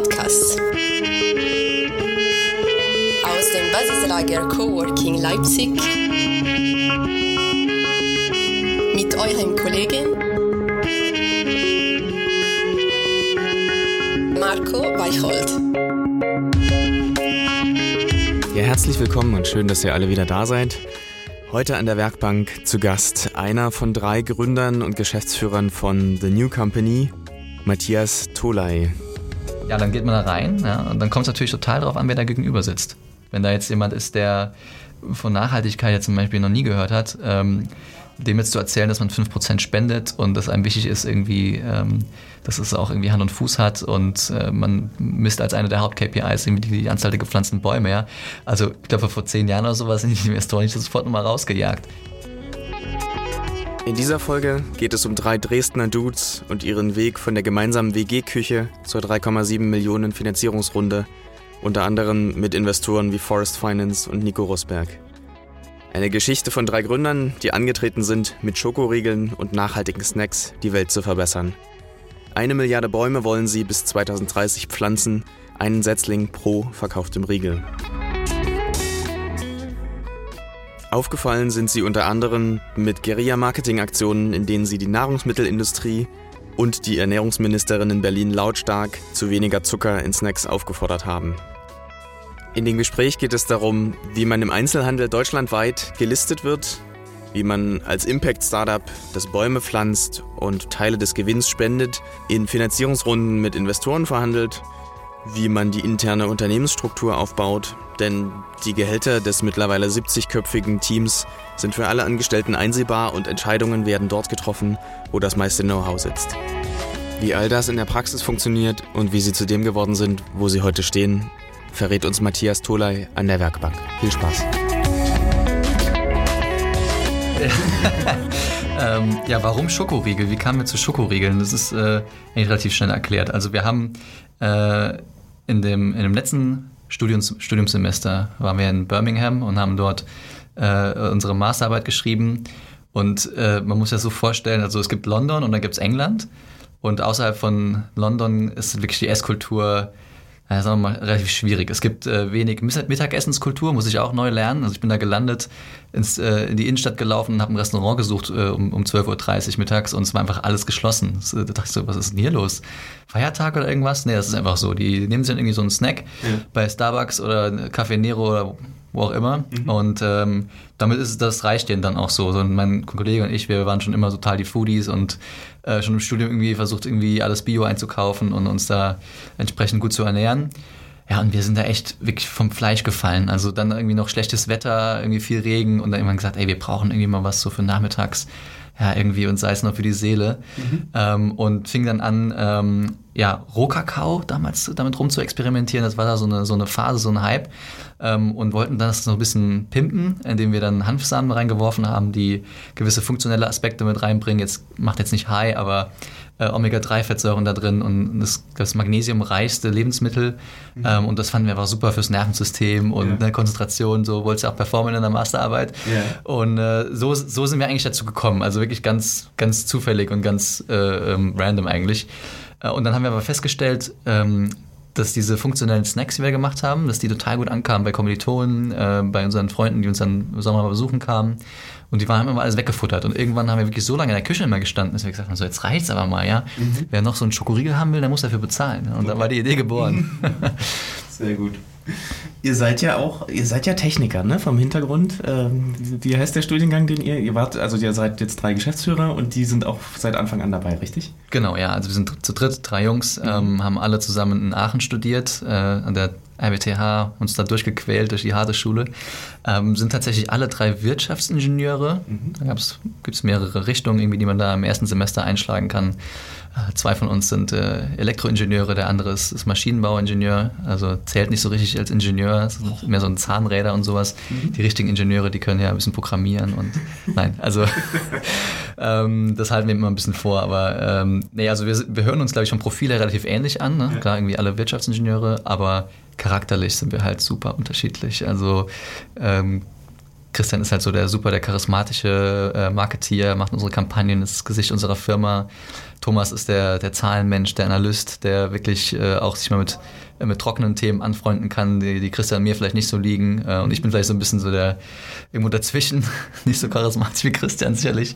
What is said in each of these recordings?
Podcasts. Aus dem Basislager Coworking Leipzig. Mit eurem Kollegen Marco Weicholt. Ja, herzlich willkommen und schön, dass ihr alle wieder da seid. Heute an der Werkbank zu Gast einer von drei Gründern und Geschäftsführern von The New Company, Matthias Tolai. Ja, dann geht man da rein ja, und dann kommt es natürlich total darauf an, wer da gegenüber sitzt. Wenn da jetzt jemand ist, der von Nachhaltigkeit jetzt zum Beispiel noch nie gehört hat, ähm, dem jetzt zu erzählen, dass man 5% spendet und dass einem wichtig ist, irgendwie, ähm, dass es auch irgendwie Hand und Fuß hat und äh, man misst als eine der Haupt-KPIs irgendwie die Anzahl der gepflanzten Bäume. Ja. Also ich glaube, vor zehn Jahren oder sowas sind die Investoren nicht sofort nochmal rausgejagt. In dieser Folge geht es um drei Dresdner Dudes und ihren Weg von der gemeinsamen WG-Küche zur 3,7 Millionen Finanzierungsrunde, unter anderem mit Investoren wie Forest Finance und Nico Rosberg. Eine Geschichte von drei Gründern, die angetreten sind, mit Schokoriegeln und nachhaltigen Snacks die Welt zu verbessern. Eine Milliarde Bäume wollen sie bis 2030 pflanzen, einen Setzling pro verkauftem Riegel. Aufgefallen sind sie unter anderem mit Guerilla-Marketing-Aktionen, in denen sie die Nahrungsmittelindustrie und die Ernährungsministerin in Berlin lautstark zu weniger Zucker in Snacks aufgefordert haben. In dem Gespräch geht es darum, wie man im Einzelhandel deutschlandweit gelistet wird, wie man als Impact-Startup das Bäume pflanzt und Teile des Gewinns spendet, in Finanzierungsrunden mit Investoren verhandelt, wie man die interne Unternehmensstruktur aufbaut, denn die Gehälter des mittlerweile 70-köpfigen Teams sind für alle Angestellten einsehbar und Entscheidungen werden dort getroffen, wo das meiste Know-how sitzt. Wie all das in der Praxis funktioniert und wie sie zu dem geworden sind, wo sie heute stehen, verrät uns Matthias Tolai an der Werkbank. Viel Spaß. ähm, ja, warum Schokoriegel? Wie kamen wir zu Schokoriegeln? Das ist äh, eigentlich relativ schnell erklärt. Also wir haben äh, in, dem, in dem letzten Studiums, Studiumssemester waren wir in Birmingham und haben dort äh, unsere Masterarbeit geschrieben. Und äh, man muss ja so vorstellen, also es gibt London und dann gibt es England. Und außerhalb von London ist wirklich die Esskultur ja, sagen wir mal, relativ schwierig. Es gibt äh, wenig Mittagessenskultur, muss ich auch neu lernen. Also ich bin da gelandet, ins, äh, in die Innenstadt gelaufen und habe ein Restaurant gesucht äh, um, um 12.30 Uhr mittags und es war einfach alles geschlossen. Das, äh, da dachte ich so, was ist denn hier los? Feiertag oder irgendwas? Nee, das ist einfach so. Die nehmen sich dann irgendwie so einen Snack ja. bei Starbucks oder Café Nero oder wo auch immer. Mhm. Und ähm, damit ist es, das reicht denen dann auch so. so. Und mein Kollege und ich, wir waren schon immer total die Foodies und äh, schon im Studium irgendwie versucht, irgendwie alles Bio einzukaufen und uns da entsprechend gut zu ernähren. Ja, und wir sind da echt wirklich vom Fleisch gefallen. Also dann irgendwie noch schlechtes Wetter, irgendwie viel Regen und dann irgendwann gesagt, ey, wir brauchen irgendwie mal was so für nachmittags ja, irgendwie und sei es nur für die Seele. Mhm. Ähm, und fing dann an, ähm, ja, Rohkakao damals damit rum zu experimentieren. Das war da so eine, so eine Phase, so ein Hype. Ähm, und wollten das so ein bisschen pimpen, indem wir dann Hanfsamen reingeworfen haben, die gewisse funktionelle Aspekte mit reinbringen. Jetzt macht jetzt nicht High, aber äh, Omega-3-Fettsäuren da drin und das, das magnesiumreichste Lebensmittel. Mhm. Ähm, und das fanden wir einfach super fürs Nervensystem und ja. eine Konzentration. So wolltest du auch performen in der Masterarbeit. Ja. Und äh, so, so sind wir eigentlich dazu gekommen. Also wirklich ganz, ganz zufällig und ganz äh, ähm, random eigentlich. Äh, und dann haben wir aber festgestellt, ähm, dass diese funktionellen Snacks, die wir gemacht haben, dass die total gut ankamen bei Kommilitonen, äh, bei unseren Freunden, die uns dann im Sommer mal besuchen kamen. Und die waren immer alles weggefuttert. Und irgendwann haben wir wirklich so lange in der Küche immer gestanden, dass wir gesagt haben, so jetzt reicht's aber mal, ja. Mhm. Wer noch so einen Schokoriegel haben will, der muss dafür bezahlen. Und okay. da war die Idee geboren. Sehr gut. Ihr seid ja auch, ihr seid ja Techniker, ne, vom Hintergrund. Ähm, wie heißt der Studiengang, den ihr, ihr wart, also ihr seid jetzt drei Geschäftsführer und die sind auch seit Anfang an dabei, richtig? Genau, ja, also wir sind zu dritt, drei Jungs, mhm. ähm, haben alle zusammen in Aachen studiert, äh, an der RWTH, uns da durchgequält durch die harte Schule, ähm, sind tatsächlich alle drei Wirtschaftsingenieure. Mhm. Da gibt es mehrere Richtungen, irgendwie, die man da im ersten Semester einschlagen kann. Äh, zwei von uns sind äh, Elektroingenieure, der andere ist, ist, Maschinenbauingenieur, also zählt nicht so richtig als Ingenieur, ist mehr so ein Zahnräder und sowas. Mhm. Die richtigen Ingenieure, die können ja ein bisschen programmieren und nein, also ähm, das halten wir immer ein bisschen vor, aber ähm, nee, also wir, wir hören uns, glaube ich, vom Profil her relativ ähnlich an, ne? Klar irgendwie alle Wirtschaftsingenieure, aber charakterlich sind wir halt super unterschiedlich. Also ähm, Christian ist halt so der super, der charismatische äh, Marketeer, macht unsere Kampagnen, ist das Gesicht unserer Firma. Thomas ist der, der Zahlenmensch, der Analyst, der wirklich äh, auch sich mal mit, mit trockenen Themen anfreunden kann, die, die Christian mir vielleicht nicht so liegen. Äh, und ich bin vielleicht so ein bisschen so der irgendwo dazwischen, nicht so charismatisch wie Christian sicherlich.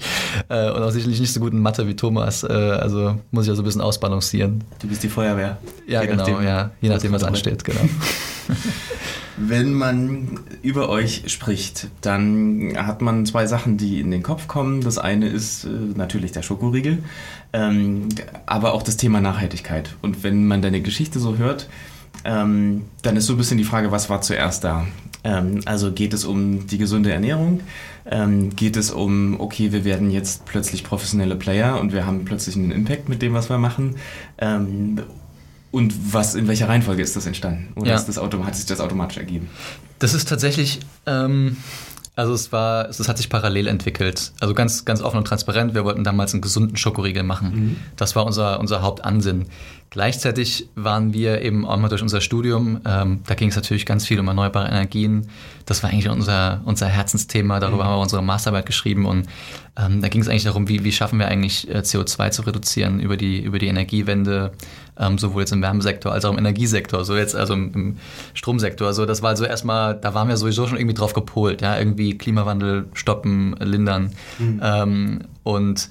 Äh, und auch sicherlich nicht so gut in Mathe wie Thomas. Äh, also muss ich ja so ein bisschen ausbalancieren. Du bist die Feuerwehr. Ja, je genau, nachdem, ja. Je nachdem, was ansteht, genau. Wenn man über euch spricht, dann hat man zwei Sachen, die in den Kopf kommen. Das eine ist äh, natürlich der Schokoriegel, ähm, aber auch das Thema Nachhaltigkeit. Und wenn man deine Geschichte so hört, ähm, dann ist so ein bisschen die Frage, was war zuerst da? Ähm, also geht es um die gesunde Ernährung? Ähm, geht es um, okay, wir werden jetzt plötzlich professionelle Player und wir haben plötzlich einen Impact mit dem, was wir machen? Ähm, und was, in welcher Reihenfolge ist das entstanden? Oder ja. ist das hat sich das automatisch ergeben? Das ist tatsächlich, ähm, also es war, es hat sich parallel entwickelt. Also ganz, ganz offen und transparent. Wir wollten damals einen gesunden Schokoriegel machen. Mhm. Das war unser, unser Hauptansinn. Gleichzeitig waren wir eben auch mal durch unser Studium, ähm, da ging es natürlich ganz viel um erneuerbare Energien. Das war eigentlich unser, unser Herzensthema, darüber mhm. haben wir unsere Masterarbeit geschrieben und ähm, da ging es eigentlich darum, wie, wie schaffen wir eigentlich äh, CO2 zu reduzieren über die, über die Energiewende, ähm, sowohl jetzt im Wärmesektor als auch im Energiesektor, so jetzt also im, im Stromsektor. Also das war also erstmal, da waren wir sowieso schon irgendwie drauf gepolt, ja, irgendwie Klimawandel stoppen, lindern. Mhm. Ähm, und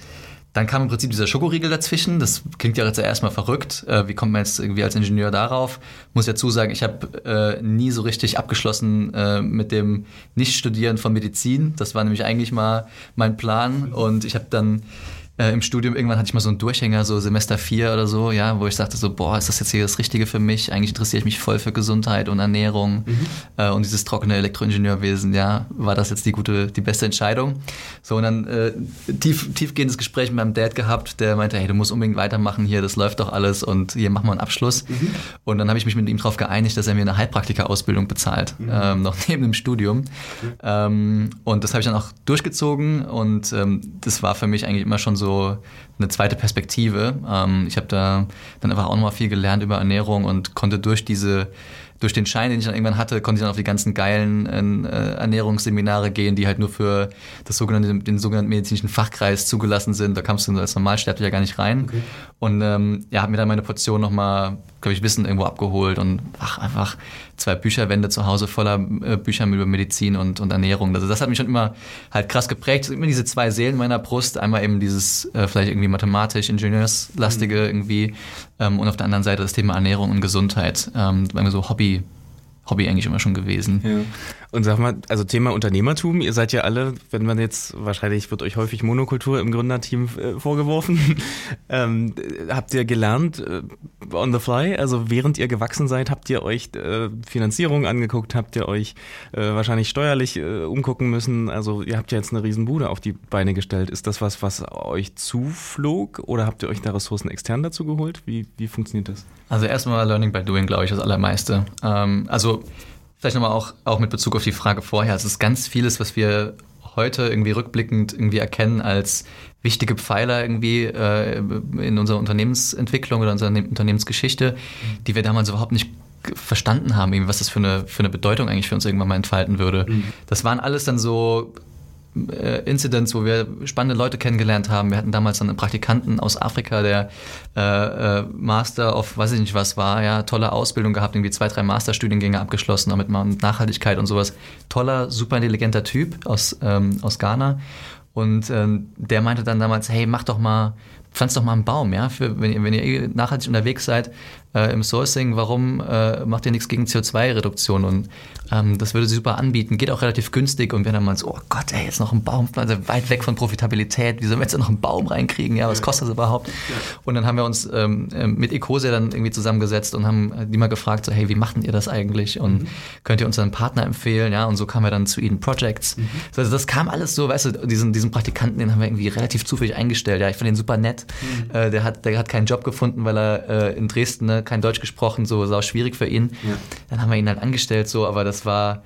dann kam im Prinzip dieser Schokoriegel dazwischen. Das klingt ja jetzt erstmal verrückt. Äh, wie kommt man jetzt irgendwie als Ingenieur darauf? Muss ja zusagen, ich habe äh, nie so richtig abgeschlossen äh, mit dem Nicht-Studieren von Medizin. Das war nämlich eigentlich mal mein Plan. Und ich habe dann äh, im Studium irgendwann hatte ich mal so einen Durchhänger, so Semester 4 oder so, ja, wo ich sagte so, boah, ist das jetzt hier das Richtige für mich? Eigentlich interessiere ich mich voll für Gesundheit und Ernährung mhm. äh, und dieses trockene Elektroingenieurwesen, ja, war das jetzt die gute, die beste Entscheidung? So, und dann äh, tief, tiefgehendes Gespräch mit meinem Dad gehabt, der meinte, hey, du musst unbedingt weitermachen hier, das läuft doch alles und hier machen wir einen Abschluss. Mhm. Und dann habe ich mich mit ihm darauf geeinigt, dass er mir eine Heilpraktika-Ausbildung bezahlt, mhm. ähm, noch neben dem Studium. Ähm, und das habe ich dann auch durchgezogen und ähm, das war für mich eigentlich immer schon so so eine zweite Perspektive. Ähm, ich habe da dann einfach auch nochmal viel gelernt über Ernährung und konnte durch diese durch den Schein, den ich dann irgendwann hatte, konnte ich dann auf die ganzen geilen äh, Ernährungsseminare gehen, die halt nur für das sogenannte, den sogenannten medizinischen Fachkreis zugelassen sind. Da kamst du als Normalsterblicher gar nicht rein. Okay. Und ähm, ja, habe mir dann meine Portion nochmal, glaube ich, Wissen irgendwo abgeholt und ach, einfach zwei Bücherwände zu Hause voller äh, Bücher über Medizin und, und Ernährung. Also das hat mich schon immer halt krass geprägt. Immer diese zwei Seelen meiner Brust. Einmal eben dieses äh, vielleicht irgendwie mathematisch, ingenieurslastige mhm. irgendwie ähm, und auf der anderen Seite das Thema Ernährung und Gesundheit. Ähm, so Hobby, Hobby eigentlich immer schon gewesen. Ja. Und sag mal, also Thema Unternehmertum, ihr seid ja alle, wenn man jetzt, wahrscheinlich wird euch häufig Monokultur im Gründerteam äh, vorgeworfen. ähm, habt ihr gelernt äh, on the fly? Also während ihr gewachsen seid, habt ihr euch äh, Finanzierung angeguckt, habt ihr euch äh, wahrscheinlich steuerlich äh, umgucken müssen? Also ihr habt ja jetzt eine Riesenbude auf die Beine gestellt. Ist das was, was euch zuflog oder habt ihr euch da Ressourcen extern dazu geholt? Wie, wie funktioniert das? Also erstmal Learning by Doing, glaube ich, das Allermeiste. Ähm, also Vielleicht nochmal auch, auch mit Bezug auf die Frage vorher. Es ist ganz vieles, was wir heute irgendwie rückblickend irgendwie erkennen als wichtige Pfeiler irgendwie äh, in unserer Unternehmensentwicklung oder unserer Unternehmensgeschichte, die wir damals überhaupt nicht verstanden haben, was das für eine, für eine Bedeutung eigentlich für uns irgendwann mal entfalten würde. Mhm. Das waren alles dann so äh, Incidents, wo wir spannende Leute kennengelernt haben. Wir hatten damals einen Praktikanten aus Afrika, der äh, äh, Master of, weiß ich nicht was war, ja, tolle Ausbildung gehabt, irgendwie zwei, drei Masterstudiengänge abgeschlossen, damit man Nachhaltigkeit und sowas. Toller, super intelligenter Typ aus, ähm, aus Ghana. Und ähm, der meinte dann damals, hey, mach doch mal, pflanzt doch mal einen Baum, ja, für, wenn, ihr, wenn ihr nachhaltig unterwegs seid äh, im Sourcing, warum äh, macht ihr nichts gegen CO2-Reduktion? Und ähm, das würde sie super anbieten, geht auch relativ günstig und wir dann mal so, oh Gott, ey, jetzt noch ein Baum, also weit weg von Profitabilität, wie sollen wir jetzt noch einen Baum reinkriegen? Ja, was kostet das überhaupt? Und dann haben wir uns ähm, ähm mit Ecosia dann irgendwie zusammengesetzt und haben die mal gefragt, so, hey, wie macht ihr das eigentlich? Und mhm. könnt ihr uns einen Partner empfehlen? Ja, und so kamen wir dann zu Eden Projects. Mhm. Also das kam alles so, weißt du, diesen, diesen Praktikanten, den haben wir irgendwie relativ zufällig eingestellt. Ja, ich fand den super nett. Mhm. Äh, der, hat, der hat keinen Job gefunden, weil er äh, in Dresden ne, kein Deutsch gesprochen, so sau schwierig für ihn. Ja. Dann haben wir ihn halt angestellt, so, aber das war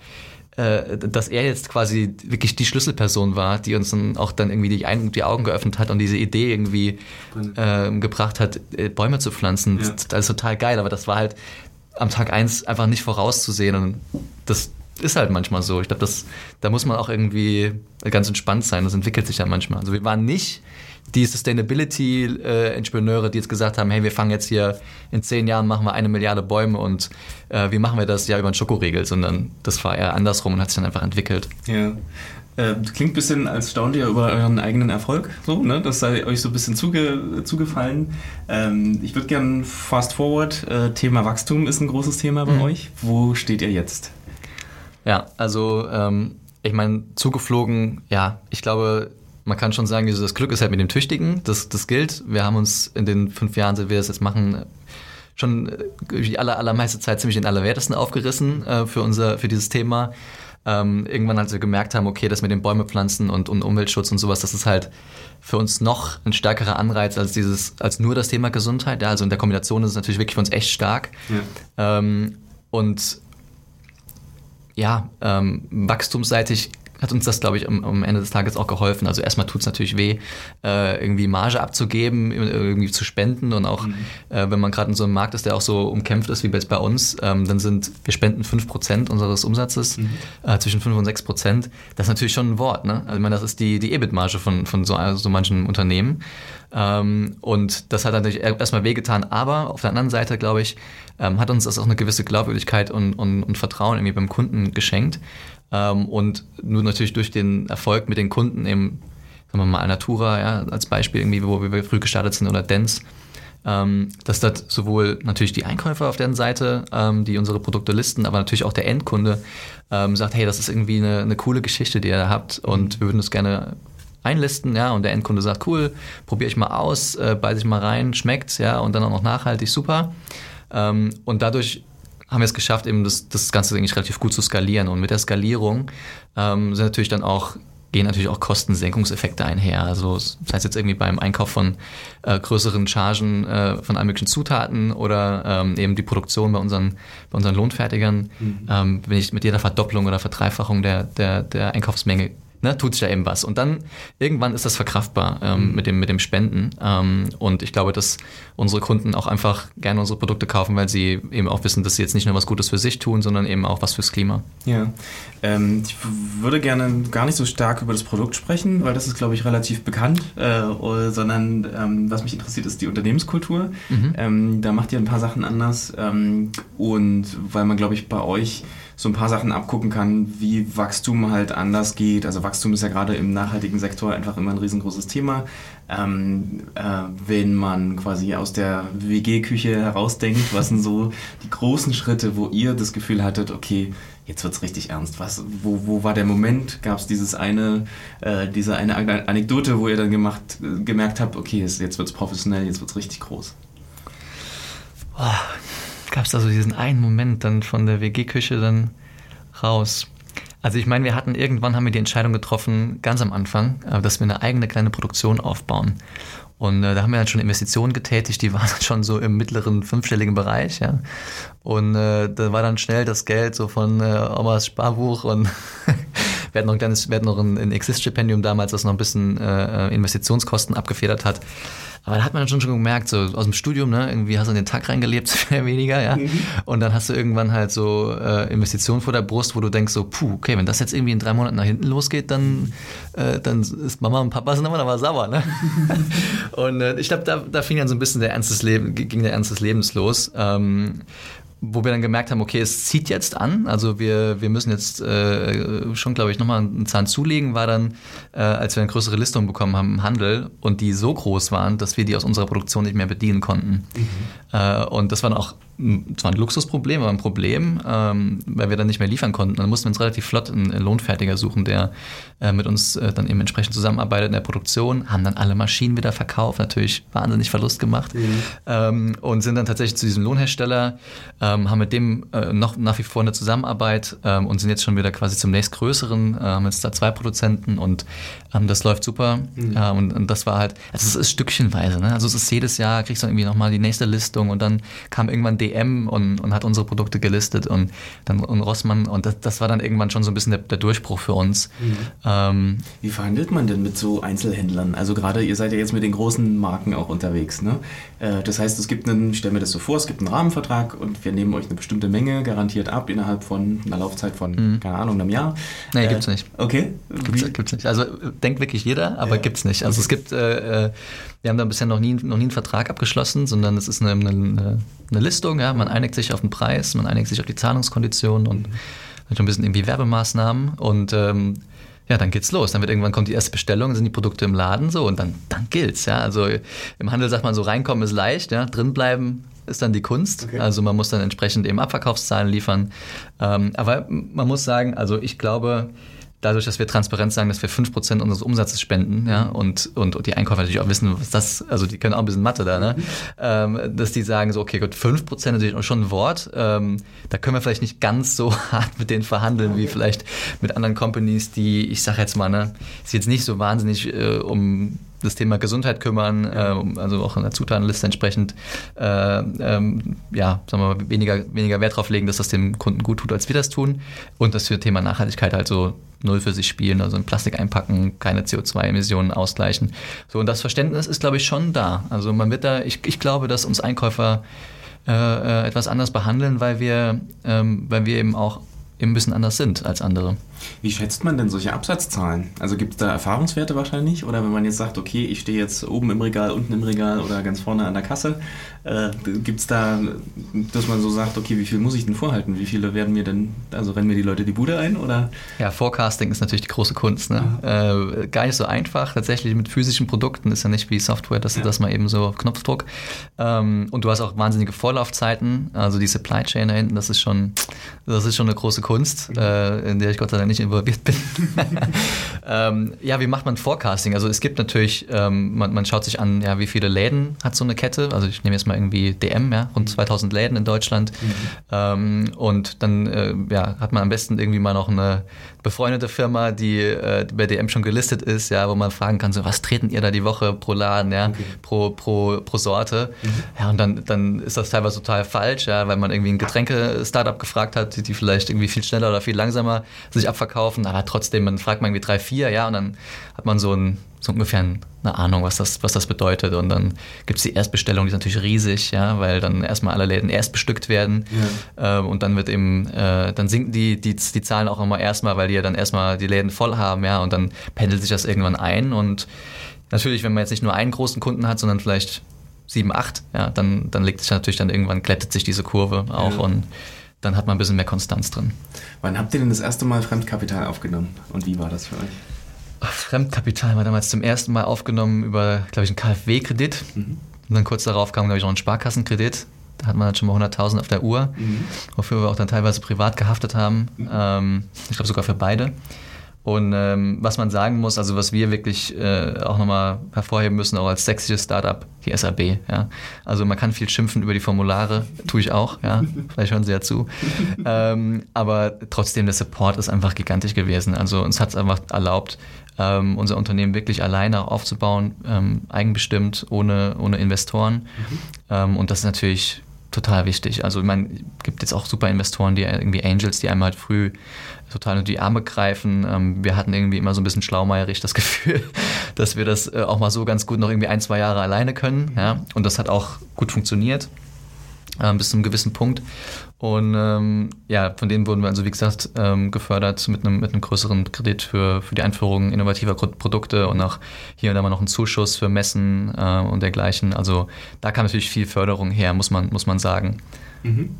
äh, dass er jetzt quasi wirklich die Schlüsselperson war, die uns dann auch dann irgendwie die, Ein die Augen geöffnet hat und diese Idee irgendwie äh, gebracht hat, äh, Bäume zu pflanzen. Ja. Das, das ist total geil, aber das war halt am Tag eins einfach nicht vorauszusehen und das ist halt manchmal so. Ich glaube, da muss man auch irgendwie ganz entspannt sein. Das entwickelt sich ja manchmal. Also wir waren nicht die Sustainability-Entrepreneure, die jetzt gesagt haben, hey, wir fangen jetzt hier in zehn Jahren machen wir eine Milliarde Bäume und äh, wie machen wir das? Ja, über einen Schokoriegel, sondern das war eher andersrum und hat sich dann einfach entwickelt. Ja. Äh, klingt ein bisschen, als staunt ihr über euren eigenen Erfolg, so, ne? Das sei euch so ein bisschen zuge, zugefallen. Ähm, ich würde gerne fast forward. Äh, Thema Wachstum ist ein großes Thema bei mhm. euch. Wo steht ihr jetzt? Ja, also ähm, ich meine, zugeflogen, ja, ich glaube, man kann schon sagen, das Glück ist halt mit dem Tüchtigen, das, das gilt. Wir haben uns in den fünf Jahren, seit wir das jetzt machen, schon äh, die aller, allermeiste Zeit ziemlich den Allerwertesten aufgerissen äh, für, unser, für dieses Thema. Ähm, irgendwann, als wir gemerkt haben, okay, das mit den Bäume pflanzen und, und Umweltschutz und sowas, das ist halt für uns noch ein stärkerer Anreiz als dieses, als nur das Thema Gesundheit. Ja, also in der Kombination ist es natürlich wirklich für uns echt stark. Ja. Ähm, und ja, ähm, wachstumsseitig hat uns das, glaube ich, am, am, Ende des Tages auch geholfen. Also erstmal tut es natürlich weh, äh, irgendwie Marge abzugeben, irgendwie zu spenden und auch, mhm. äh, wenn man gerade in so einem Markt ist, der auch so umkämpft ist wie jetzt bei uns, ähm, dann sind, wir spenden 5% unseres Umsatzes, mhm. äh, zwischen 5 und 6%. Das ist natürlich schon ein Wort, ne? Also ich meine, das ist die, die EBIT-Marge von, von so, also so manchen Unternehmen. Ähm, und das hat natürlich erstmal wehgetan, aber auf der anderen Seite, glaube ich, ähm, hat uns das auch eine gewisse Glaubwürdigkeit und, und, und Vertrauen irgendwie beim Kunden geschenkt. Ähm, und nur natürlich durch den Erfolg mit den Kunden eben, sagen wir mal, Alnatura ja, als Beispiel, irgendwie, wo wir früh gestartet sind, oder Dance, ähm, dass das sowohl natürlich die Einkäufer auf deren Seite, ähm, die unsere Produkte listen, aber natürlich auch der Endkunde sagt, hey, das ist irgendwie eine, eine coole Geschichte, die ihr da habt und wir würden das gerne einlisten, ja, und der Endkunde sagt, cool, probiere ich mal aus, äh, beiße ich mal rein, schmeckt, ja, und dann auch noch nachhaltig, super. Und dadurch haben wir es geschafft, eben das, das Ganze eigentlich relativ gut zu skalieren. Und mit der Skalierung ähm, sind natürlich dann auch gehen natürlich auch Kostensenkungseffekte einher. Also das heißt jetzt irgendwie beim Einkauf von äh, größeren Chargen äh, von allen möglichen Zutaten oder ähm, eben die Produktion bei unseren, bei unseren Lohnfertigern, mhm. ähm, wenn ich mit jeder Verdopplung oder Verdreifachung der, der, der Einkaufsmenge ne, tut sich da eben was. Und dann irgendwann ist das verkraftbar ähm, mhm. mit, dem, mit dem Spenden. Ähm, und ich glaube, dass unsere Kunden auch einfach gerne unsere Produkte kaufen, weil sie eben auch wissen, dass sie jetzt nicht nur was Gutes für sich tun, sondern eben auch was fürs Klima. Ja, ähm, ich würde gerne gar nicht so stark über das Produkt sprechen, weil das ist, glaube ich, relativ bekannt, äh, sondern ähm, was mich interessiert, ist die Unternehmenskultur. Mhm. Ähm, da macht ihr ein paar Sachen anders ähm, und weil man, glaube ich, bei euch so ein paar Sachen abgucken kann, wie Wachstum halt anders geht. Also Wachstum ist ja gerade im nachhaltigen Sektor einfach immer ein riesengroßes Thema. Ähm, äh, wenn man quasi aus der WG-Küche herausdenkt, was sind so die großen Schritte, wo ihr das Gefühl hattet, okay, jetzt wird es richtig ernst. Was, wo, wo war der Moment? Gab es dieses eine, äh, diese eine Anekdote, wo ihr dann gemacht, gemerkt habt, okay, jetzt, jetzt wird es professionell, jetzt wird es richtig groß? Oh, gab es da so diesen einen Moment dann von der WG-Küche dann raus. Also ich meine, wir hatten irgendwann haben wir die Entscheidung getroffen, ganz am Anfang, äh, dass wir eine eigene kleine Produktion aufbauen. Und äh, da haben wir dann schon Investitionen getätigt, die waren schon so im mittleren fünfstelligen Bereich, ja. Und äh, da war dann schnell das Geld so von äh, Omas Sparbuch und wir hatten noch ein kleines, wir hatten noch ein, ein Exist-Stipendium damals, das noch ein bisschen äh, Investitionskosten abgefedert hat. Aber da hat man dann schon schon gemerkt, so aus dem Studium, ne, irgendwie hast du in den Tag reingelebt, mehr weniger, ja. Mhm. Und dann hast du irgendwann halt so äh, Investitionen vor der Brust, wo du denkst so, puh, okay, wenn das jetzt irgendwie in drei Monaten nach hinten losgeht, dann, äh, dann ist Mama und Papa sind immer noch mal sauer, ne? und äh, ich glaube, da, da fing dann so ein bisschen der Ernst des Lebens, ging der Ernst des Lebens los. Ähm, wo wir dann gemerkt haben, okay, es zieht jetzt an, also wir, wir müssen jetzt äh, schon, glaube ich, nochmal einen Zahn zulegen, war dann, äh, als wir eine größere Listung bekommen haben im Handel und die so groß waren, dass wir die aus unserer Produktion nicht mehr bedienen konnten. Mhm. Äh, und das war dann auch zwar ein Luxusproblem, aber ein Problem, ähm, weil wir dann nicht mehr liefern konnten. Dann mussten wir uns relativ flott einen Lohnfertiger suchen, der äh, mit uns äh, dann eben entsprechend zusammenarbeitet in der Produktion, haben dann alle Maschinen wieder verkauft, natürlich wahnsinnig Verlust gemacht mhm. ähm, und sind dann tatsächlich zu diesem Lohnhersteller, ähm, haben mit dem äh, noch nach wie vor eine Zusammenarbeit ähm, und sind jetzt schon wieder quasi zum nächstgrößeren, äh, haben jetzt da zwei Produzenten und ähm, das läuft super mhm. Äh, und, und, das war halt, also es ist stückchenweise, ne? also es ist jedes Jahr, kriegst du irgendwie nochmal die nächste Listung und dann kam irgendwann der DM und, und hat unsere Produkte gelistet und dann und Rossmann und das, das war dann irgendwann schon so ein bisschen der, der Durchbruch für uns. Mhm. Ähm, Wie verhandelt man denn mit so Einzelhändlern? Also gerade ihr seid ja jetzt mit den großen Marken auch unterwegs. Ne? Äh, das heißt, es gibt einen, ich stelle mir das so vor, es gibt einen Rahmenvertrag und wir nehmen euch eine bestimmte Menge garantiert ab innerhalb von einer Laufzeit von, mhm. keine Ahnung, einem Jahr. Nee, äh, gibt's nicht. Okay. Gibt's, gibt's nicht. Also denkt wirklich jeder, aber ja. gibt's nicht. Also es gibt, äh, äh, wir haben da bisher noch nie, noch nie einen Vertrag abgeschlossen, sondern es ist eine, eine, eine Listung, ja, man einigt sich auf den Preis, man einigt sich auf die Zahlungskonditionen und ein bisschen irgendwie Werbemaßnahmen und ähm, ja, dann geht's los. Dann wird irgendwann kommt die erste Bestellung, sind die Produkte im Laden so und dann, dann gilt's. Ja, also im Handel sagt man so, reinkommen ist leicht, ja, drinbleiben ist dann die Kunst. Okay. Also man muss dann entsprechend eben Abverkaufszahlen liefern. Ähm, aber man muss sagen, also ich glaube, dadurch, dass wir transparent sagen, dass wir 5% unseres Umsatzes spenden, ja, und, und, und, die Einkäufer natürlich auch wissen, was das, also die können auch ein bisschen Mathe da, ne? Ähm, dass die sagen so, okay, gut, 5% ist natürlich schon ein Wort, ähm, da können wir vielleicht nicht ganz so hart mit denen verhandeln, okay. wie vielleicht mit anderen Companies, die, ich sag jetzt mal, ne, sich jetzt nicht so wahnsinnig äh, um das Thema Gesundheit kümmern, äh, also auch in der Zutatenliste entsprechend äh, ähm, ja, sagen wir mal, weniger, weniger Wert darauf legen, dass das dem Kunden gut tut, als wir das tun. Und dass wir Thema Nachhaltigkeit halt so null für sich spielen, also in Plastik einpacken, keine CO2-Emissionen ausgleichen. So, und das Verständnis ist, glaube ich, schon da. Also man wird da, ich, ich glaube, dass uns Einkäufer äh, äh etwas anders behandeln, weil wir, ähm, weil wir eben auch eben ein bisschen anders sind als andere. Wie schätzt man denn solche Absatzzahlen? Also gibt es da Erfahrungswerte wahrscheinlich? Oder wenn man jetzt sagt, okay, ich stehe jetzt oben im Regal, unten im Regal oder ganz vorne an der Kasse, äh, gibt es da, dass man so sagt, okay, wie viel muss ich denn vorhalten? Wie viele werden mir denn, also rennen mir die Leute die Bude ein? Oder? Ja, Forecasting ist natürlich die große Kunst. Ne? Äh, gar nicht so einfach. Tatsächlich mit physischen Produkten ist ja nicht wie Software, dass ja. du das mal eben so auf Knopfdruck. Ähm, und du hast auch wahnsinnige Vorlaufzeiten. Also die Supply Chain da hinten, das ist schon, das ist schon eine große Kunst, äh, in der ich Gott sei Dank nicht involviert bin. ähm, ja, wie macht man Forecasting? Also es gibt natürlich, ähm, man, man, schaut sich an, ja, wie viele Läden hat so eine Kette. Also ich nehme jetzt mal irgendwie DM, ja, rund 2000 mhm. Läden in Deutschland. Mhm. Ähm, und dann äh, ja, hat man am besten irgendwie mal noch eine befreundete Firma, die äh, bei DM schon gelistet ist, ja, wo man fragen kann, so, was treten ihr da die Woche pro Laden, ja, okay. pro, pro, pro Sorte. Mhm. Ja, und dann, dann ist das teilweise total falsch, ja, weil man irgendwie ein Getränke-Startup gefragt hat, die, die vielleicht irgendwie viel schneller oder viel langsamer sich abverkaufen, aber trotzdem, man fragt man irgendwie drei, vier, ja, und dann hat man so ein so ungefähr eine Ahnung, was das, was das bedeutet. Und dann gibt es die Erstbestellung, die ist natürlich riesig, ja, weil dann erstmal alle Läden erst bestückt werden. Ja. Äh, und dann wird eben, äh, dann sinken die, die, die Zahlen auch immer erstmal, weil die ja dann erstmal die Läden voll haben, ja, und dann pendelt sich das irgendwann ein. Und natürlich, wenn man jetzt nicht nur einen großen Kunden hat, sondern vielleicht sieben, acht, ja, dann, dann legt sich natürlich dann irgendwann, glättet sich diese Kurve auch ja. und dann hat man ein bisschen mehr Konstanz drin. Wann habt ihr denn das erste Mal Fremdkapital aufgenommen und wie war das für euch? Fremdkapital war damals zum ersten Mal aufgenommen über, glaube ich, einen KfW-Kredit. Mhm. Und dann kurz darauf kam, glaube ich, auch ein Sparkassenkredit. Da hat man dann schon mal 100.000 auf der Uhr, mhm. wofür wir auch dann teilweise privat gehaftet haben. Mhm. Ähm, ich glaube sogar für beide. Und ähm, was man sagen muss, also was wir wirklich äh, auch nochmal hervorheben müssen, auch als sächsisches Startup, die SAB. Ja? Also man kann viel schimpfen über die Formulare, tue ich auch, ja. Vielleicht hören Sie ja zu. ähm, aber trotzdem, der Support ist einfach gigantisch gewesen. Also uns hat es einfach erlaubt, ähm, unser Unternehmen wirklich alleine aufzubauen, ähm, eigenbestimmt, ohne, ohne Investoren. Mhm. Ähm, und das ist natürlich total wichtig. Also ich meine, gibt jetzt auch super Investoren, die irgendwie Angels, die einem halt früh total unter die Arme greifen. Ähm, wir hatten irgendwie immer so ein bisschen schlaumeierig das Gefühl, dass wir das äh, auch mal so ganz gut noch irgendwie ein, zwei Jahre alleine können. Ja? Und das hat auch gut funktioniert ähm, bis zu einem gewissen Punkt. Und ähm, ja, von denen wurden wir also, wie gesagt, ähm, gefördert mit einem, mit einem größeren Kredit für, für die Einführung innovativer Produkte und auch hier und da mal noch einen Zuschuss für Messen äh, und dergleichen. Also da kam natürlich viel Förderung her, muss man, muss man sagen. Mhm.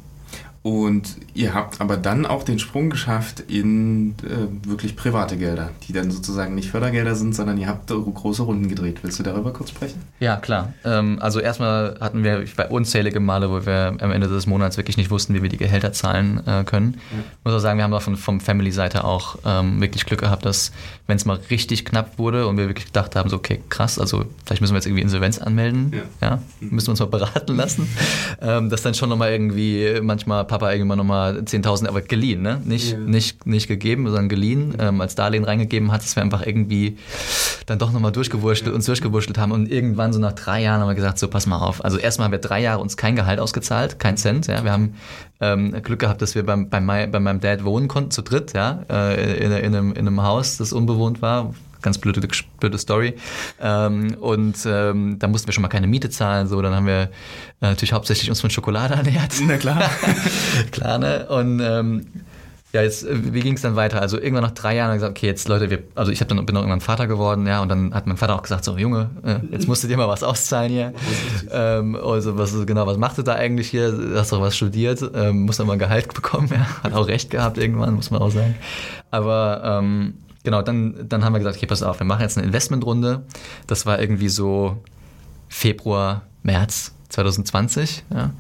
Und ihr habt aber dann auch den Sprung geschafft in äh, wirklich private Gelder, die dann sozusagen nicht Fördergelder sind, sondern ihr habt große Runden gedreht. Willst du darüber kurz sprechen? Ja, klar. Ähm, also erstmal hatten wir bei unzählige Male, wo wir am Ende des Monats wirklich nicht wussten, wie wir die Gehälter zahlen äh, können. Ja. Ich muss auch sagen, wir haben da von, vom Family-Seite auch ähm, wirklich Glück gehabt, dass wenn es mal richtig knapp wurde und wir wirklich gedacht haben, so okay, krass, also vielleicht müssen wir jetzt irgendwie Insolvenz anmelden, ja, ja? müssen wir uns mal beraten lassen, ähm, dass dann schon nochmal irgendwie manchmal ein paar Papa irgendwann nochmal 10.000, aber geliehen, ne? Nicht, ja. nicht, nicht gegeben, sondern geliehen, ähm, als Darlehen reingegeben hat, dass wir einfach irgendwie dann doch nochmal durchgewurschtelt, uns durchgewurschtelt haben und irgendwann so nach drei Jahren haben wir gesagt, so pass mal auf. Also erstmal haben wir drei Jahre uns kein Gehalt ausgezahlt, kein Cent, ja. Wir haben ähm, Glück gehabt, dass wir beim, bei, mein, bei meinem Dad wohnen konnten, zu dritt, ja, äh, in, in, einem, in einem Haus, das unbewohnt war, ganz blöde, blöde Story. Ähm, und ähm, da mussten wir schon mal keine Miete zahlen. So, dann haben wir äh, natürlich hauptsächlich uns von Schokolade ernährt. Na klar. klar, ne? Und ähm, ja, jetzt, äh, wie ging es dann weiter? Also irgendwann nach drei Jahren gesagt, okay, jetzt Leute, wir, also ich hab dann, bin dann irgendwann Vater geworden, ja, und dann hat mein Vater auch gesagt, so Junge, äh, jetzt musst du dir mal was auszahlen hier. ähm, also was genau, was macht du da eigentlich hier? Du hast doch was studiert, ähm, musst dann mal ein Gehalt bekommen, ja, hat auch recht gehabt irgendwann, muss man auch sagen. Aber ähm, genau, dann, dann haben wir gesagt, okay, pass auf, wir machen jetzt eine Investmentrunde. Das war irgendwie so Februar, März 2020. Ja.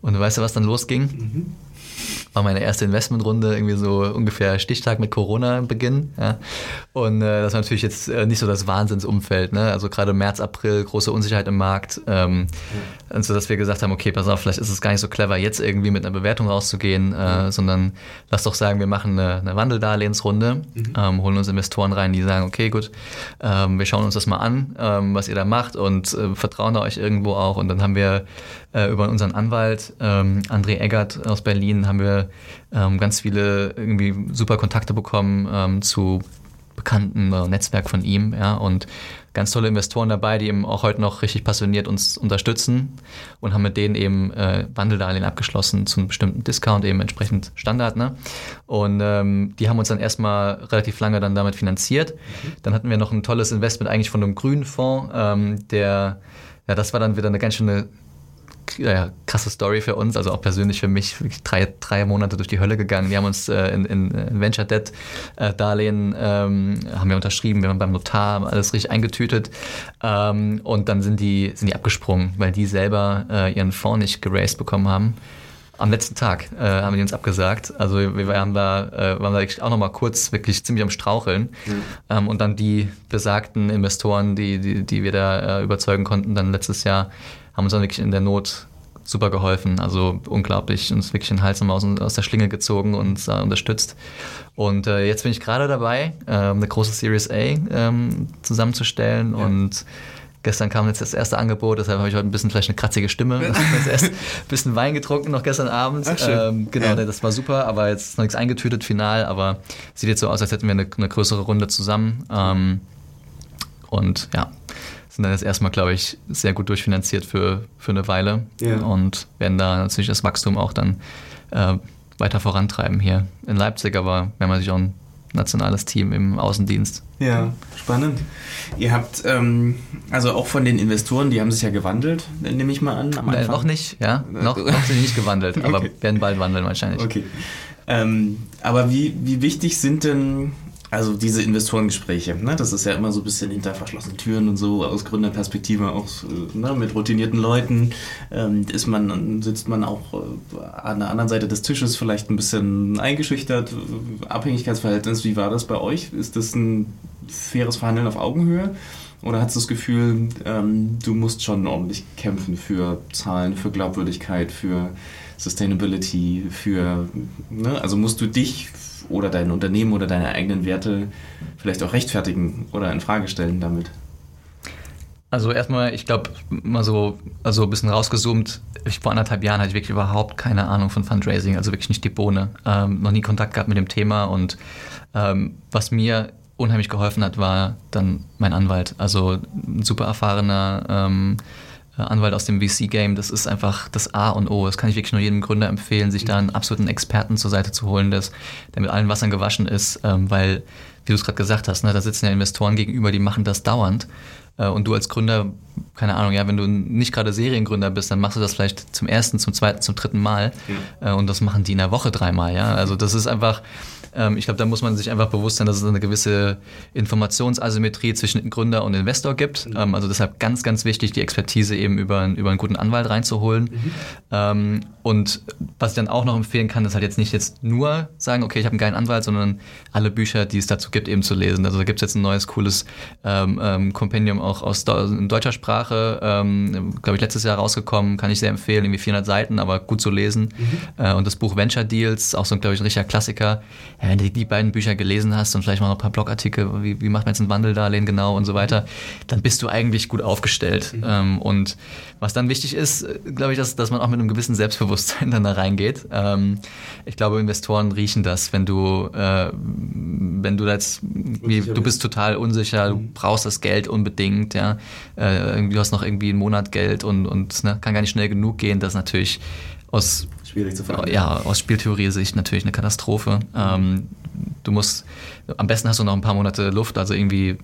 Und weißt du, was dann losging? Mhm war meine erste Investmentrunde, irgendwie so ungefähr Stichtag mit Corona Beginn. Ja. Und äh, das war natürlich jetzt äh, nicht so das Wahnsinnsumfeld. Ne? Also gerade März, April, große Unsicherheit im Markt. Ähm, ja. Und so, dass wir gesagt haben, okay, pass auf, vielleicht ist es gar nicht so clever, jetzt irgendwie mit einer Bewertung rauszugehen, äh, sondern lass doch sagen, wir machen eine, eine Wandeldarlehensrunde, mhm. ähm, holen uns Investoren rein, die sagen, okay, gut, ähm, wir schauen uns das mal an, ähm, was ihr da macht und äh, vertrauen da euch irgendwo auch. Und dann haben wir äh, über unseren Anwalt, ähm, André Eggert aus Berlin, haben wir ähm, ganz viele irgendwie super Kontakte bekommen ähm, zu bekannten äh, Netzwerk von ihm, ja, und ganz tolle Investoren dabei, die eben auch heute noch richtig passioniert uns unterstützen und haben mit denen eben äh, Wandeldarlehen abgeschlossen zu einem bestimmten Discount, eben entsprechend Standard, ne? Und ähm, die haben uns dann erstmal relativ lange dann damit finanziert. Dann hatten wir noch ein tolles Investment eigentlich von einem grünen Fonds, ähm, der ja, das war dann wieder eine ganz schöne ja, krasse Story für uns, also auch persönlich für mich, drei, drei Monate durch die Hölle gegangen. Wir haben uns äh, in, in, Venture Debt äh, Darlehen ähm, haben wir unterschrieben, wir haben beim Notar alles richtig eingetütet ähm, und dann sind die, sind die abgesprungen, weil die selber äh, ihren Fonds nicht geraced bekommen haben. Am letzten Tag äh, haben die uns abgesagt. Also wir waren da, äh, waren da auch nochmal kurz wirklich ziemlich am Straucheln. Mhm. Ähm, und dann die besagten Investoren, die, die, die wir da äh, überzeugen konnten, dann letztes Jahr haben uns dann wirklich in der Not super geholfen. Also unglaublich, uns wirklich den Hals aus, aus der Schlinge gezogen und äh, unterstützt. Und äh, jetzt bin ich gerade dabei, äh, eine große Series A ähm, zusammenzustellen ja. und Gestern kam jetzt das erste Angebot, deshalb habe ich heute ein bisschen vielleicht eine kratzige Stimme. Ich habe erst ein bisschen Wein getrunken noch gestern Abend. Ach, ähm, genau, ja. das war super, aber jetzt ist noch nichts eingetütet final, aber sieht jetzt so aus, als hätten wir eine, eine größere Runde zusammen. Ähm, und ja, sind dann jetzt erstmal, glaube ich, sehr gut durchfinanziert für, für eine Weile ja. und werden da natürlich das Wachstum auch dann äh, weiter vorantreiben hier in Leipzig, aber wir haben natürlich auch ein nationales Team im Außendienst. Ja, spannend. Ihr habt, ähm, also auch von den Investoren, die haben sich ja gewandelt, nehme ich mal an. Am Anfang. noch nicht, ja. Noch, noch sind die nicht gewandelt, okay. aber werden bald wandeln wahrscheinlich. Okay. Ähm, aber wie, wie wichtig sind denn also diese Investorengespräche, ne, das ist ja immer so ein bisschen hinter verschlossenen Türen und so aus Gründerperspektive auch ne, mit routinierten Leuten ähm, ist man sitzt man auch äh, an der anderen Seite des Tisches vielleicht ein bisschen eingeschüchtert. Abhängigkeitsverhältnis, wie war das bei euch? Ist das ein faires Verhandeln auf Augenhöhe? Oder hast du das Gefühl, ähm, du musst schon ordentlich kämpfen für Zahlen, für Glaubwürdigkeit, für Sustainability, für ne, also musst du dich oder dein Unternehmen oder deine eigenen Werte vielleicht auch rechtfertigen oder in Frage stellen damit? Also erstmal, ich glaube, mal so also ein bisschen rausgezoomt, ich, vor anderthalb Jahren hatte ich wirklich überhaupt keine Ahnung von Fundraising, also wirklich nicht die Bohne. Ähm, noch nie Kontakt gehabt mit dem Thema und ähm, was mir unheimlich geholfen hat, war dann mein Anwalt. Also ein super erfahrener ähm, äh, Anwalt aus dem VC-Game, das ist einfach das A und O. Das kann ich wirklich nur jedem Gründer empfehlen, sich da einen absoluten Experten zur Seite zu holen, der mit allen Wassern gewaschen ist, ähm, weil, wie du es gerade gesagt hast, ne, da sitzen ja Investoren gegenüber, die machen das dauernd. Äh, und du als Gründer, keine Ahnung, ja, wenn du nicht gerade Seriengründer bist, dann machst du das vielleicht zum ersten, zum zweiten, zum dritten Mal. Äh, und das machen die in der Woche dreimal, ja. Also das ist einfach, Ähm, ich glaube, da muss man sich einfach bewusst sein, dass es eine gewisse Informationsasymmetrie zwischen Gründer und Investor gibt. Mhm. Ähm, also deshalb ganz, ganz wichtig, die Expertise eben über, über einen guten Anwalt reinzuholen. Mhm. Ähm, und was ich dann auch noch empfehlen kann, ist halt jetzt nicht jetzt nur sagen, okay, ich habe einen geilen Anwalt, sondern alle Bücher, die es dazu gibt, eben zu lesen. Also da gibt es jetzt ein neues, cooles ähm, ähm, Kompendium auch aus in deutscher Sprache, ähm, glaube ich, letztes Jahr rausgekommen, kann ich sehr empfehlen, irgendwie 400 Seiten, aber gut zu lesen. Mhm. Äh, und das Buch Venture Deals, auch so, glaube ich, ein richtiger Klassiker. Wenn du die beiden Bücher gelesen hast und vielleicht mal noch ein paar Blogartikel, wie, wie macht man jetzt ein Wandeldarlehen genau und so weiter, dann bist du eigentlich gut aufgestellt. Mhm. Ähm, und was dann wichtig ist, glaube ich, dass, dass man auch mit einem gewissen Selbstbewusstsein dann da reingeht. Ähm, ich glaube, Investoren riechen das, wenn du, äh, wenn du jetzt, wie, du bist total unsicher, du mhm. brauchst das Geld unbedingt, ja, äh, irgendwie hast noch irgendwie einen Monat Geld und, und ne, kann gar nicht schnell genug gehen, das natürlich aus schwierig zu verhandeln. Ja, aus Spieltheorie-Sicht natürlich eine Katastrophe. Ähm, du musst, am besten hast du noch ein paar Monate Luft, also irgendwie,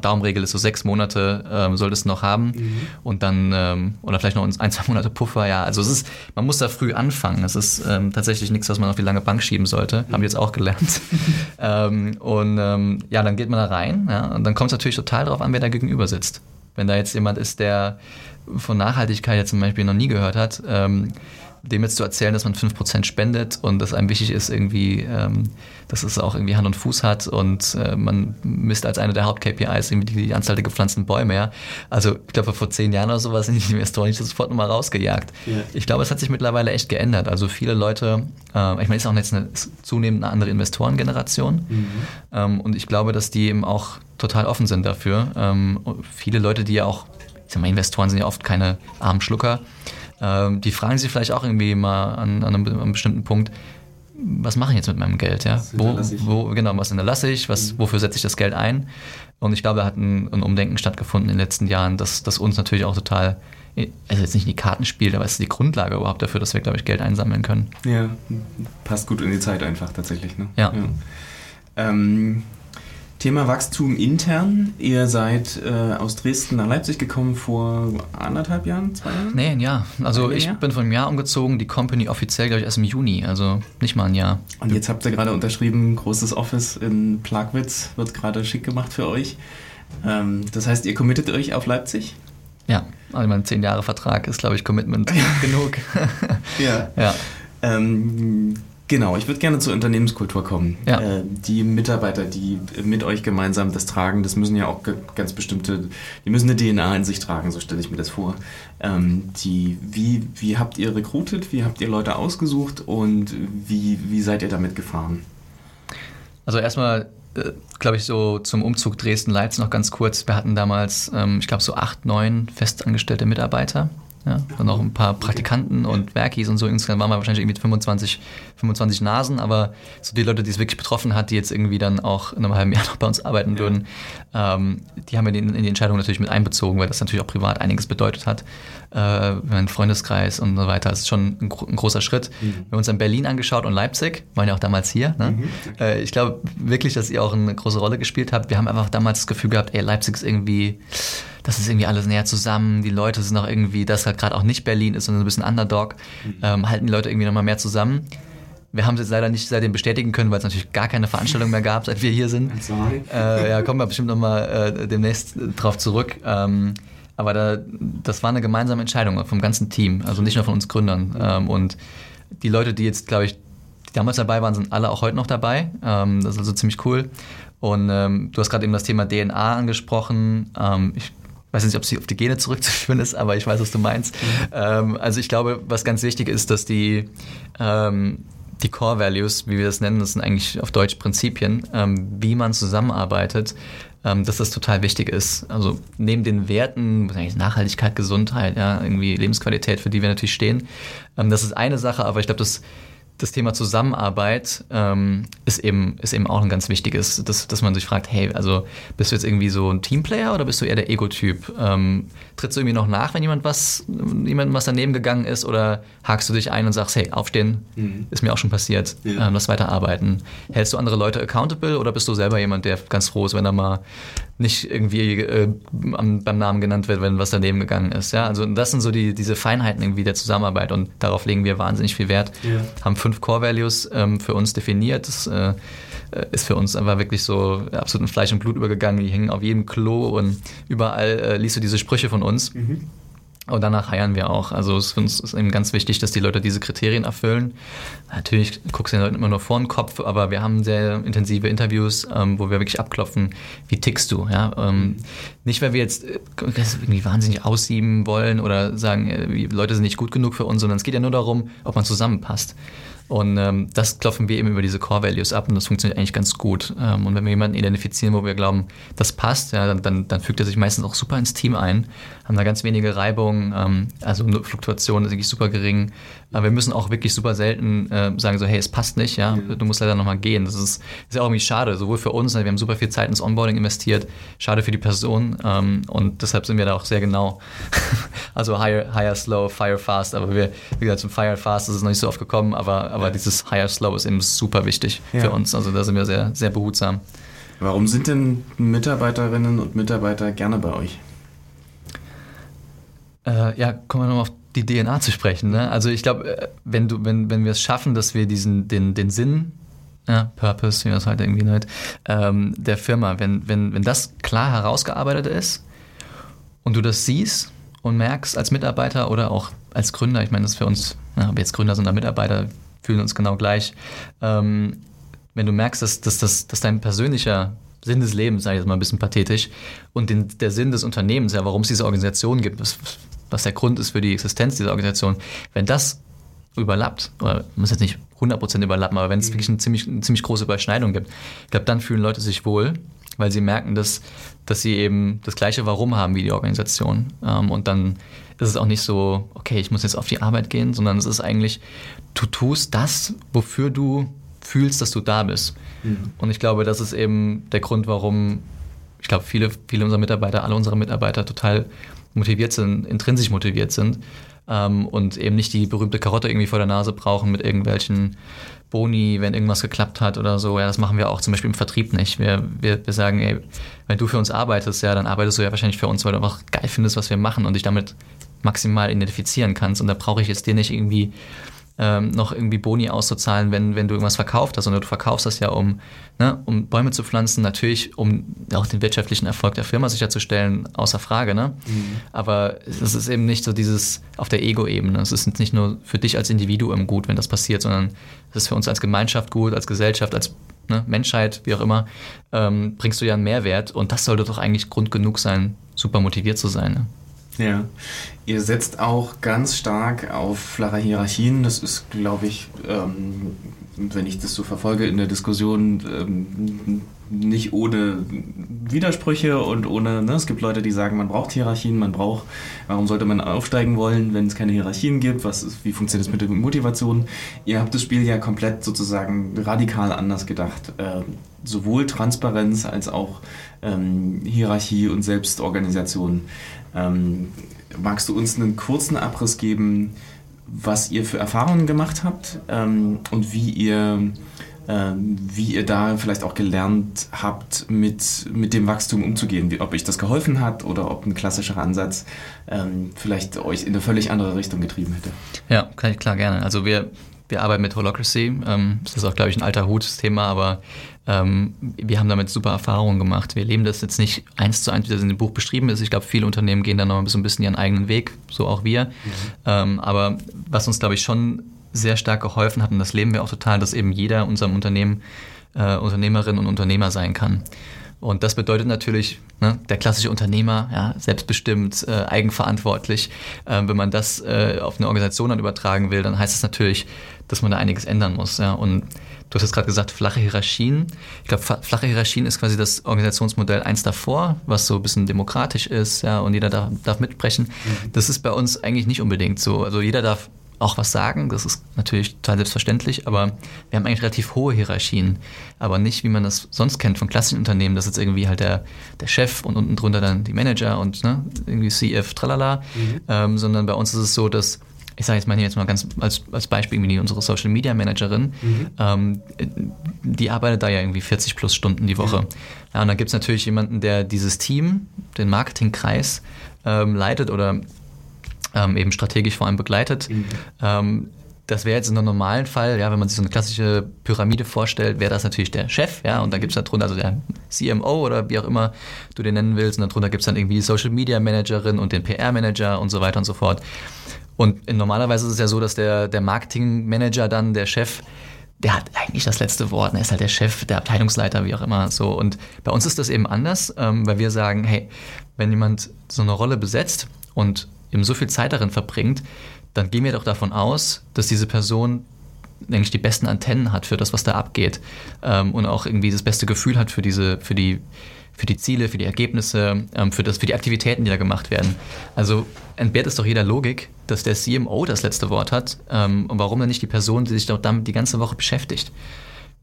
Daumenregel ist so sechs Monate ähm, solltest du noch haben mhm. und dann, ähm, oder vielleicht noch ein, zwei Monate Puffer, ja, also es ist, man muss da früh anfangen. Es ist ähm, tatsächlich nichts, was man auf die lange Bank schieben sollte, mhm. haben wir jetzt auch gelernt. Ähm, und ähm, ja, dann geht man da rein ja, und dann kommt es natürlich total darauf an, wer da gegenüber sitzt. Wenn da jetzt jemand ist, der von Nachhaltigkeit jetzt zum Beispiel noch nie gehört hat, ähm, dem jetzt zu erzählen, dass man 5% spendet und dass einem wichtig ist, irgendwie, ähm, dass es auch irgendwie Hand und Fuß hat und äh, man misst als eine der Haupt-KPIs irgendwie die, Anzahl der gepflanzten Bäume. Ja. Also ich glaube, vor zehn Jahren oder sowas sind die Investoren nicht sofort nochmal rausgejagt. Ja. Ich glaube, es hat sich mittlerweile echt geändert. Also viele Leute, äh, ich meine, es ist auch jetzt eine zunehmend eine andere Investorengeneration mhm. ähm, und ich glaube, dass die eben auch total offen sind dafür. Ähm, viele Leute, die ja auch, ich sag mal, Investoren sind ja oft keine armen Schlucker, ähm, die fragen sich vielleicht auch irgendwie mal an, an, einem, an einem, bestimmten Punkt, was mache ich jetzt mit meinem Geld? Ja? Wo, wo, genau, was hinterlasse ich? Was, mhm. Wofür setze ich das Geld ein? Und ich glaube, da hat ein, ein, Umdenken stattgefunden in den letzten Jahren, das, das uns natürlich auch total, also jetzt nicht in die Karten spielt, aber es ist die Grundlage überhaupt dafür, dass wir, glaube ich, Geld einsammeln können. Ja, passt gut in die Zeit einfach tatsächlich. Ne? Ja. ja. Ähm, Thema Wachstum intern. Ihr seid äh, aus Dresden nach Leipzig gekommen vor anderthalb Jahren, zwei Jahren? Nee, ein Jahr. Also ein ich Jahr? bin von einem Jahr umgezogen, die Company offiziell, glaube ich, erst im Juni, also nicht mal ein Jahr. Und jetzt habt ihr gerade unterschrieben, großes Office in Plagwitz, wird gerade schick gemacht für euch. Ähm, das heißt, ihr committet euch auf Leipzig? Ja, also mein zehn Jahre Vertrag ist, glaube ich, Commitment genug. ja. ja. Ähm, Genau, ich würde gerne zur Unternehmenskultur kommen. Ja. Äh, die Mitarbeiter, die mit euch gemeinsam das tragen, das müssen ja auch ganz bestimmte, die müssen eine DNA in sich tragen, so stelle ich mir das vor. Ähm, die, wie, wie habt ihr rekrutiert, wie habt ihr Leute ausgesucht und wie, wie seid ihr damit gefahren? Also erstmal, äh, glaube ich, so zum Umzug Dresden-Leipzig noch ganz kurz. Wir hatten damals, ähm, ich glaube, so acht, neun festangestellte Mitarbeiter. Ja, dann noch ein paar Praktikanten und Werkis und so. Insgesamt waren wir wahrscheinlich irgendwie 25, 25 Nasen, aber so die Leute, die es wirklich betroffen hat, die jetzt irgendwie dann auch in einem halben Jahr noch bei uns arbeiten würden, ähm, die haben wir in, in, die Entscheidung natürlich mit einbezogen, weil das natürlich auch privat einiges bedeutet hat. Äh, mein Freundeskreis und so weiter. Das ist schon ein, ein großer Schritt. Mhm. Wir haben uns dann Berlin angeschaut und Leipzig, waren ja auch damals hier. Ne? Mhm. Äh, ich glaube wirklich, dass ihr auch eine große Rolle gespielt habt. Wir haben einfach damals das Gefühl gehabt, ey, Leipzig ist irgendwie das ist irgendwie alles näher zusammen, die Leute sind auch irgendwie, das halt gerade auch nicht Berlin ist, sondern ein bisschen Underdog, mhm. ähm, halten die Leute irgendwie nochmal mehr zusammen. Wir haben es jetzt leider nicht seitdem bestätigen können, weil es natürlich gar keine Veranstaltung mehr gab, seit wir hier sind. Äh, ja, kommen wir bestimmt nochmal äh, demnächst drauf zurück. Ähm, aber da, das war eine gemeinsame Entscheidung vom ganzen Team, also nicht nur von uns Gründern. Ähm, und die Leute, die jetzt, glaube ich, die damals dabei waren, sind alle auch heute noch dabei. Ähm, das ist also ziemlich cool. Und ähm, du hast gerade eben das Thema DNA angesprochen. Ähm, ich weiß nicht, ob sie auf die Gene zurückzuführen ist, aber ich weiß, was du meinst. Mhm. Ähm, also ich glaube, was ganz wichtig ist, dass die, ähm, die Core Values, wie wir das nennen, das sind eigentlich auf Deutsch Prinzipien, ähm, wie man zusammenarbeitet, ähm, dass das total wichtig ist. Also neben den Werten, Nachhaltigkeit, Gesundheit, ja, irgendwie Lebensqualität, für die wir natürlich stehen, ähm, das ist eine Sache, aber ich glaube, das das Thema Zusammenarbeit ähm, ist, eben, ist eben auch ein ganz wichtiges, dass, dass man sich fragt, hey, also bist du jetzt irgendwie so ein Teamplayer oder bist du eher der Ego-Typ? Ähm, trittst du irgendwie noch nach, wenn jemand was, jemandem was daneben gegangen ist oder hakst du dich ein und sagst, hey, aufstehen, mhm. ist mir auch schon passiert, ja. ähm, lass weiterarbeiten. Hältst du andere Leute accountable oder bist du selber jemand, der ganz froh ist, wenn er mal nicht irgendwie äh, beim Namen genannt wird, wenn was daneben gegangen ist. Ja, also das sind so die, diese Feinheiten irgendwie der Zusammenarbeit und darauf legen wir wahnsinnig viel Wert. Ja. Haben fünf Core Values ähm, für uns definiert. Das äh, ist für uns einfach wirklich so absolut in Fleisch und Blut übergegangen. Die hängen auf jedem Klo und überall äh, liest du diese Sprüche von uns. Mhm. Und danach heiern wir auch. Also es ist für uns ist eben ganz wichtig, dass die Leute diese Kriterien erfüllen. Natürlich guckst du den Leuten immer nur vor den Kopf, aber wir haben sehr intensive Interviews, ähm, wo wir wirklich abklopfen, wie tickst du. Ja? Ähm, nicht, weil wir jetzt äh, irgendwie wahnsinnig aussieben wollen oder sagen, äh, Leute sind nicht gut genug für uns, sondern es geht ja nur darum, ob man zusammenpasst. Und ähm, das klopfen wir eben über diese Core Values ab und das funktioniert eigentlich ganz gut. Ähm, und wenn wir jemanden identifizieren, wo wir glauben, das passt, ja, dann, dann, dann, fügt er sich meistens auch super ins Team ein, haben da ganz wenige Reibungen, ähm, also Fluktuation ist wirklich super gering. Aber wir müssen auch wirklich super selten äh, sagen so, hey, es passt nicht, ja, du musst leider nochmal gehen. Das ist, ist ja auch irgendwie schade, sowohl für uns, wir haben super viel Zeit ins Onboarding investiert, schade für die Person ähm, und deshalb sind wir da auch sehr genau. also higher, higher, slow, fire fast, aber wir, wie gesagt, zum fire fast ist es noch nicht so oft gekommen, aber, aber dieses higher, slow ist eben super wichtig ja. für uns. Also da sind wir sehr, sehr behutsam. Warum sind denn Mitarbeiterinnen und Mitarbeiter gerne bei euch? Äh, ja, kommen wir nochmal auf die DNA zu sprechen. Ne? Also ich glaube, äh, wenn du, wenn, wenn wir es schaffen, dass wir diesen, den, den Sinn, ja, Purpose, wie das halt irgendwie nennt, ähm, der Firma, wenn, wenn, wenn das klar herausgearbeitet ist und du das siehst und merkst als Mitarbeiter oder auch als Gründer, ich meine, das ist für uns, ja, ob jetzt Gründer sind oder Mitarbeiter, fühlen uns genau gleich. Ähm, wenn du merkst, dass, dass, dass, dass dein persönlicher Sinn des Lebens, sage ich jetzt mal ein bisschen pathetisch, und den, der Sinn des Unternehmens, ja, warum es diese Organisation gibt, was, was der Grund ist für die Existenz dieser Organisation, wenn das überlappt, oder muss jetzt nicht 100% überlappen, aber wenn es mhm. wirklich eine ziemlich, eine ziemlich große Überschneidung gibt, ich glaube, dann fühlen Leute sich wohl, weil sie merken, dass, dass sie eben das gleiche Warum haben wie die Organisation. Ähm, und dann ist es auch nicht so, okay, ich muss jetzt auf die Arbeit gehen, sondern es ist eigentlich, du tust das, wofür du fühlst, dass du da bist. Mhm. Und ich glaube, das ist eben der Grund, warum ich glaube, viele, viele unserer Mitarbeiter, alle unsere Mitarbeiter total motiviert sind, intrinsisch motiviert sind ähm, und eben nicht die berühmte Karotte irgendwie vor der Nase brauchen mit irgendwelchen Boni, wenn irgendwas geklappt hat oder so. Ja, das machen wir auch zum Beispiel im Vertrieb nicht. Wir, wir, wir sagen, ey, wenn du für uns arbeitest, ja, dann arbeitest du ja wahrscheinlich für uns, weil du einfach geil findest, was wir machen und dich damit maximal identifizieren kannst. Und da brauche ich jetzt dir nicht irgendwie ähm, noch irgendwie Boni auszuzahlen, wenn, wenn du irgendwas verkauft hast, sondern du verkaufst das ja, um, ne, um Bäume zu pflanzen, natürlich, um auch den wirtschaftlichen Erfolg der Firma sicherzustellen, außer Frage. Ne? Mhm. Aber es ist eben nicht so dieses auf der Ego-Ebene. Es ist nicht nur für dich als Individuum gut, wenn das passiert, sondern es ist für uns als Gemeinschaft gut, als Gesellschaft, als ne, Menschheit, wie auch immer, ähm, bringst du ja einen Mehrwert und das sollte doch eigentlich Grund genug sein, super motiviert zu sein. Ne? Ja, ihr setzt auch ganz stark auf flache Hierarchien. Das ist, glaube ich, ähm, wenn ich das so verfolge in der Diskussion, ähm, nicht ohne Widersprüche und ohne, ne, es gibt Leute, die sagen, man braucht Hierarchien, man braucht, warum sollte man aufsteigen wollen, wenn es keine Hierarchien gibt, was ist, wie funktioniert das mit der Motivation? Ihr habt das Spiel ja komplett sozusagen radikal anders gedacht. Ähm, sowohl Transparenz als auch ähm, Hierarchie und Selbstorganisation. Ähm, magst du uns einen kurzen Abriss geben, was ihr für Erfahrungen gemacht habt ähm, und wie ihr, äh, wie ihr da vielleicht auch gelernt habt, mit, mit dem Wachstum umzugehen? Wie, ob euch das geholfen hat oder ob ein klassischer Ansatz ähm, vielleicht euch in eine völlig andere Richtung getrieben hätte? Ja, kann ich klar gerne. Also wir wir arbeiten mit Holocracy. Ähm, das ist auch, glaube ich, ein alter Hut-Thema, aber ähm, wir haben damit super Erfahrungen gemacht. Wir leben das jetzt nicht eins zu eins, wie das in dem Buch beschrieben ist. Ich glaube, viele Unternehmen gehen da noch so ein bisschen ihren eigenen Weg, so auch wir. Mhm. Ähm, aber was uns, glaube ich, schon sehr stark geholfen hat, und das leben wir auch total, dass eben jeder unserem Unternehmen äh, Unternehmerin und Unternehmer sein kann. Und das bedeutet natürlich, ne, der klassische Unternehmer, ja, selbstbestimmt, äh, eigenverantwortlich. Äh, wenn man das äh, auf eine Organisation dann übertragen will, dann heißt es das natürlich, dass man da einiges ändern muss. Ja. Und du hast jetzt gerade gesagt, flache Hierarchien. Ich glaube, flache Hierarchien ist quasi das Organisationsmodell eins davor, was so ein bisschen demokratisch ist, ja, und jeder darf, darf mitsprechen. Mhm. Das ist bei uns eigentlich nicht unbedingt so. Also jeder darf auch was sagen. Das ist natürlich total selbstverständlich, aber wir haben eigentlich relativ hohe Hierarchien. Aber nicht, wie man das sonst kennt von klassischen Unternehmen. Das ist irgendwie halt der, der Chef und unten drunter dann die Manager und ne, irgendwie CF, tralala. Mhm. Ähm, sondern bei uns ist es so, dass ich sage jetzt mal hier jetzt mal ganz als, als Beispiel irgendwie unsere Social Media Managerin, mhm. ähm, die arbeitet da ja irgendwie 40 plus Stunden die Woche. Ja, ja und dann gibt es natürlich jemanden, der dieses Team, den Marketingkreis ähm, leitet oder ähm, eben strategisch vor allem begleitet. Mhm. Ähm, das wäre jetzt in einem normalen Fall, ja, wenn man sich so eine klassische Pyramide vorstellt, wäre das natürlich der Chef, ja, und dann gibt es darunter also der CMO oder wie auch immer du den nennen willst, und darunter gibt es dann irgendwie die Social Media Managerin und den PR Manager und so weiter und so fort. Und normalerweise ist es ja so, dass der, der Marketing Manager dann, der Chef, der hat eigentlich das letzte Wort. Er ist halt der Chef, der Abteilungsleiter, wie auch immer. So. Und bei uns ist das eben anders, ähm, weil wir sagen, hey, wenn jemand so eine Rolle besetzt und eben so viel Zeit darin verbringt, dann gehen wir doch davon aus, dass diese Person eigentlich die besten Antennen hat für das, was da abgeht ähm, und auch irgendwie das beste Gefühl hat für diese, für die, für die Ziele, für die Ergebnisse, ähm, für, das, für die Aktivitäten, die da gemacht werden. Also entbehrt es doch jeder Logik, dass der CMO das letzte Wort hat ähm, und warum dann nicht die Person, die sich doch damit die ganze Woche beschäftigt.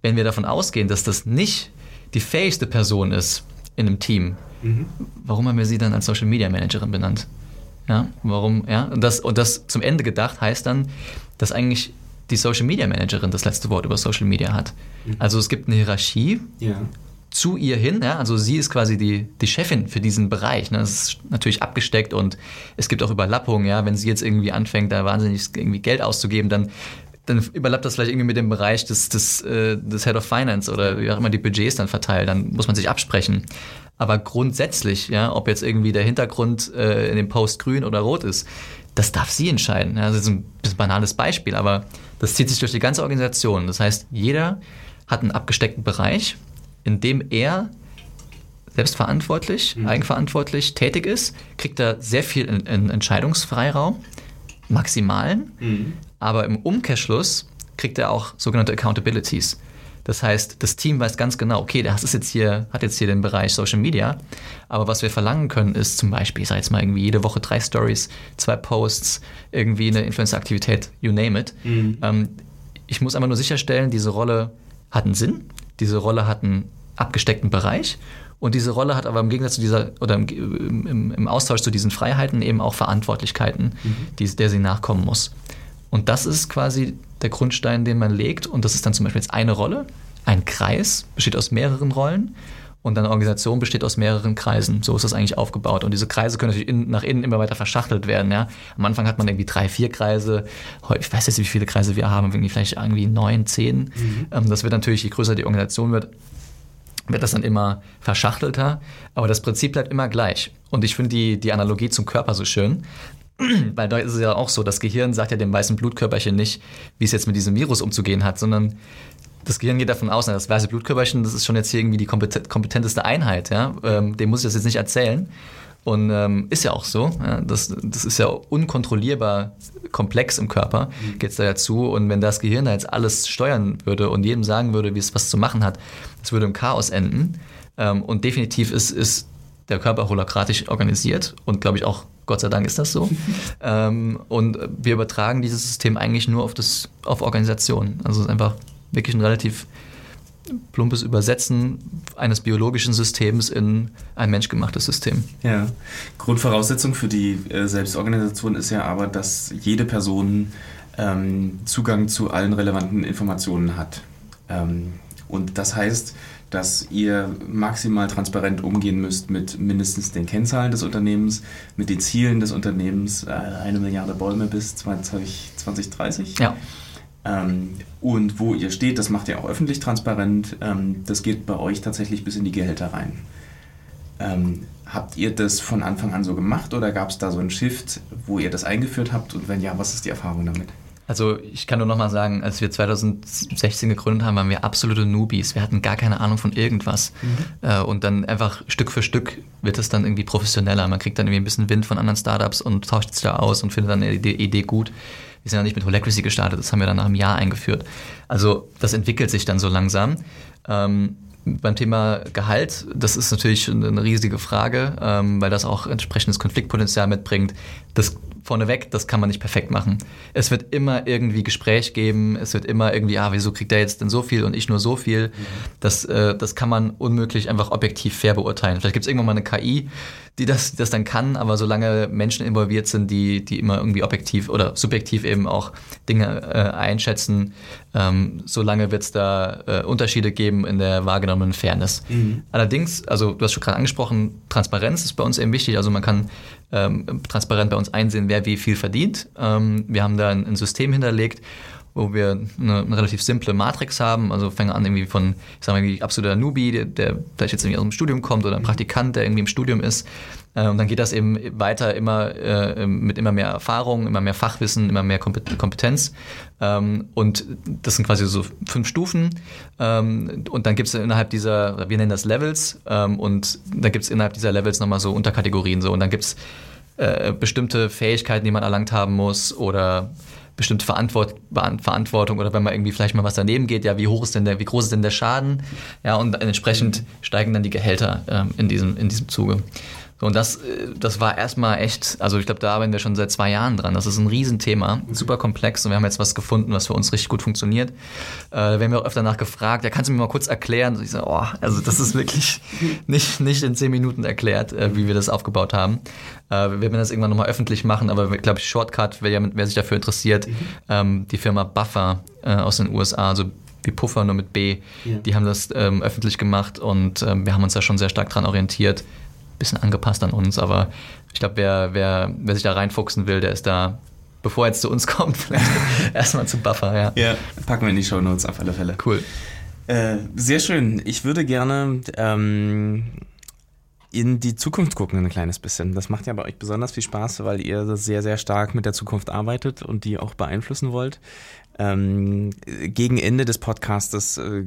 Wenn wir davon ausgehen, dass das nicht die fähigste Person ist in einem Team, mhm. warum haben wir sie dann als Social Media Managerin benannt? Ja, warum, ja, und das, und das zum Ende gedacht heißt dann, dass eigentlich die Social Media Managerin das letzte Wort über Social Media hat. Mhm. Also es gibt eine Hierarchie ja. zu ihr hin, ja, also sie ist quasi die, die Chefin für diesen Bereich. Ne? Das ist natürlich abgesteckt und es gibt auch Überlappungen, ja, wenn sie jetzt irgendwie anfängt, da wahnsinnig irgendwie Geld auszugeben, dann dann überlappt das vielleicht irgendwie mit dem Bereich des, des, äh, des Head of Finance oder wie auch immer die Budgets dann verteilt, dann muss man sich absprechen. Aber grundsätzlich, ja, ob jetzt irgendwie der Hintergrund äh, in dem Post grün oder rot ist, das darf sie entscheiden. Ja, das ist ein bisschen banales Beispiel, aber das zieht sich durch die ganze Organisation. Das heißt, jeder hat einen abgesteckten Bereich, in dem er selbstverantwortlich, mhm. eigenverantwortlich tätig ist, kriegt er sehr viel in, in Entscheidungsfreiraum, maximalen, mhm. Aber im Umkehrschluss kriegt er auch sogenannte Accountabilities. Das heißt, das Team weiß ganz genau, okay, das ist jetzt hier, hat jetzt hier den Bereich Social Media, aber was wir verlangen können, ist zum Beispiel, ich sage jetzt mal irgendwie jede Woche drei Stories, zwei Posts, irgendwie eine Influencer-Aktivität, you name it. Mhm. Ähm, ich muss einfach nur sicherstellen, diese Rolle hat einen Sinn, diese Rolle hat einen abgesteckten Bereich und diese Rolle hat aber im Gegensatz zu dieser oder im, im, im Austausch zu diesen Freiheiten eben auch Verantwortlichkeiten, mhm. die, der sie nachkommen muss. Und das ist quasi der Grundstein, den man legt. Und das ist dann zum Beispiel jetzt eine Rolle. Ein Kreis besteht aus mehreren Rollen und eine Organisation besteht aus mehreren Kreisen. So ist das eigentlich aufgebaut. Und diese Kreise können natürlich in, nach innen immer weiter verschachtelt werden. Ja? Am Anfang hat man irgendwie drei, vier Kreise. Ich weiß jetzt, wie viele Kreise wir haben, irgendwie vielleicht irgendwie neun, zehn. Mhm. Ähm, das wird natürlich, je größer die Organisation wird, wird das dann immer verschachtelter. Aber das Prinzip bleibt immer gleich. Und ich finde die, die Analogie zum Körper so schön. Weil da ist es ja auch so, das Gehirn sagt ja dem weißen Blutkörperchen nicht, wie es jetzt mit diesem Virus umzugehen hat, sondern das Gehirn geht davon aus, das weiße Blutkörperchen, das ist schon jetzt hier irgendwie die kompetenteste Einheit, ja? Ähm, dem muss ich das jetzt nicht erzählen. Und ähm, ist ja auch so. Ja? Das, das ist ja unkontrollierbar komplex im Körper, mhm. geht es da ja zu. Und wenn das Gehirn da jetzt alles steuern würde und jedem sagen würde, wie es was zu machen hat, das würde im Chaos enden. Ähm, und definitiv ist, ist der Körper holokratisch organisiert und glaube ich auch Gott sei Dank ist das so. ähm, und wir übertragen dieses System eigentlich nur auf, das, auf Organisationen. Also es ist einfach wirklich ein relativ plumpes Übersetzen eines biologischen Systems in ein menschgemachtes System. Ja, Grundvoraussetzung für die äh, Selbstorganisation ist ja aber, dass jede Person ähm, Zugang zu allen relevanten Informationen hat. Ähm, und das heißt, dass ihr maximal transparent umgehen müsst mit mindestens den Kennzahlen des Unternehmens, mit den Zielen des Unternehmens, äh, eine Milliarde Bäume bis 20, 2030. Ja. Ähm, und wo ihr steht, das macht ihr auch öffentlich transparent. Ähm, das geht bei euch tatsächlich bis in die Gehälter rein. Ähm, habt ihr das von Anfang an so gemacht oder gab es da so einen Shift, wo ihr das eingeführt habt? Und wenn ja, was ist die Erfahrung damit? Also ich kann nur noch mal sagen, als wir 2016 gegründet haben, waren wir absolute Newbies. Wir hatten gar keine Ahnung von irgendwas. Mhm. Äh, und dann einfach Stück für Stück wird es dann irgendwie professioneller. Man kriegt dann irgendwie ein bisschen Wind von anderen Startups und tauscht sich da aus und findet dann eine Idee, Idee gut. Wir sind ja nicht mit Holacracy gestartet, das haben wir dann nach einem Jahr eingeführt. Also das entwickelt sich dann so langsam. Ähm, beim Thema Gehalt, das ist natürlich eine riesige Frage, ähm, weil das auch entsprechendes Konfliktpotenzial mitbringt. Das vorneweg, das kann man nicht perfekt machen. Es wird immer irgendwie Gespräch geben, es wird immer irgendwie, ah, wieso kriegt er jetzt denn so viel und ich nur so viel? Mhm. Das, äh, das kann man unmöglich einfach objektiv fair beurteilen. Vielleicht gibt es irgendwann mal eine KI, die das, die das dann kann, aber solange Menschen involviert sind, die, die immer irgendwie objektiv oder subjektiv eben auch Dinge äh, einschätzen, ähm, solange wird es da äh, Unterschiede geben in der wahrgenommenen Fairness. Mhm. Allerdings, also du hast schon gerade angesprochen, Transparenz ist bei uns eben wichtig. Also man kann ähm, transparent bei uns einsehen, wer wie viel verdient. Ähm, wir haben da ein, ein System hinterlegt, wo wir eine, eine, relativ simple Matrix haben. Also fangen an irgendwie von, ich sage mal, irgendwie absoluter Newbie, der, der vielleicht jetzt irgendwie aus dem Studium kommt oder ein Praktikant, der irgendwie im Studium ist. Und dann geht das eben weiter immer äh, mit immer mehr Erfahrung, immer mehr Fachwissen, immer mehr Kompetenz. Ähm, und das sind quasi so fünf Stufen. Ähm, und dann gibt es innerhalb dieser, wir nennen das Levels, ähm, und da gibt es innerhalb dieser Levels nochmal so Unterkategorien. So. Und dann gibt es äh, bestimmte Fähigkeiten, die man erlangt haben muss oder bestimmte Verantwort Verantwortung oder wenn man irgendwie vielleicht mal was daneben geht, ja, wie hoch ist denn der, wie groß ist denn der Schaden? Ja, und entsprechend steigen dann die Gehälter ähm, in, diesem, in diesem Zuge. So, und das, äh, das war erstmal echt, also ich glaube, da arbeiten wir schon seit zwei Jahren dran. Das ist ein Riesenthema, super komplex und wir haben jetzt was gefunden, was für uns richtig gut funktioniert. Äh, wir haben ja auch öfter nach gefragt, ja, kannst du mir mal kurz erklären? Und ich so, oh, also das ist wirklich nicht, nicht in zehn Minuten erklärt, äh, wie wir das aufgebaut haben. Äh, wir werden das irgendwann nochmal öffentlich machen, aber glaube ich, Shortcut, wer, wer sich dafür interessiert, mhm. ähm, die Firma Buffer äh, aus den USA, also wie Puffer nur mit B, ja. die haben das ähm, öffentlich gemacht und ähm, wir haben uns da schon sehr stark dran orientiert bisschen angepasst an uns, aber ich glaube, wer, wer, wer sich da reinfuchsen will, der ist da, bevor er jetzt zu uns kommt, vielleicht erstmal zu Buffer, ja. Ja, packen wir in die Show Notes auf alle Fälle. Cool. Äh, sehr schön. Ich würde gerne ähm, in die Zukunft gucken ein kleines bisschen. Das macht ja bei euch besonders viel Spaß, weil ihr sehr, sehr stark mit der Zukunft arbeitet und die auch beeinflussen wollt. Ähm, gegen Ende des Podcastes äh,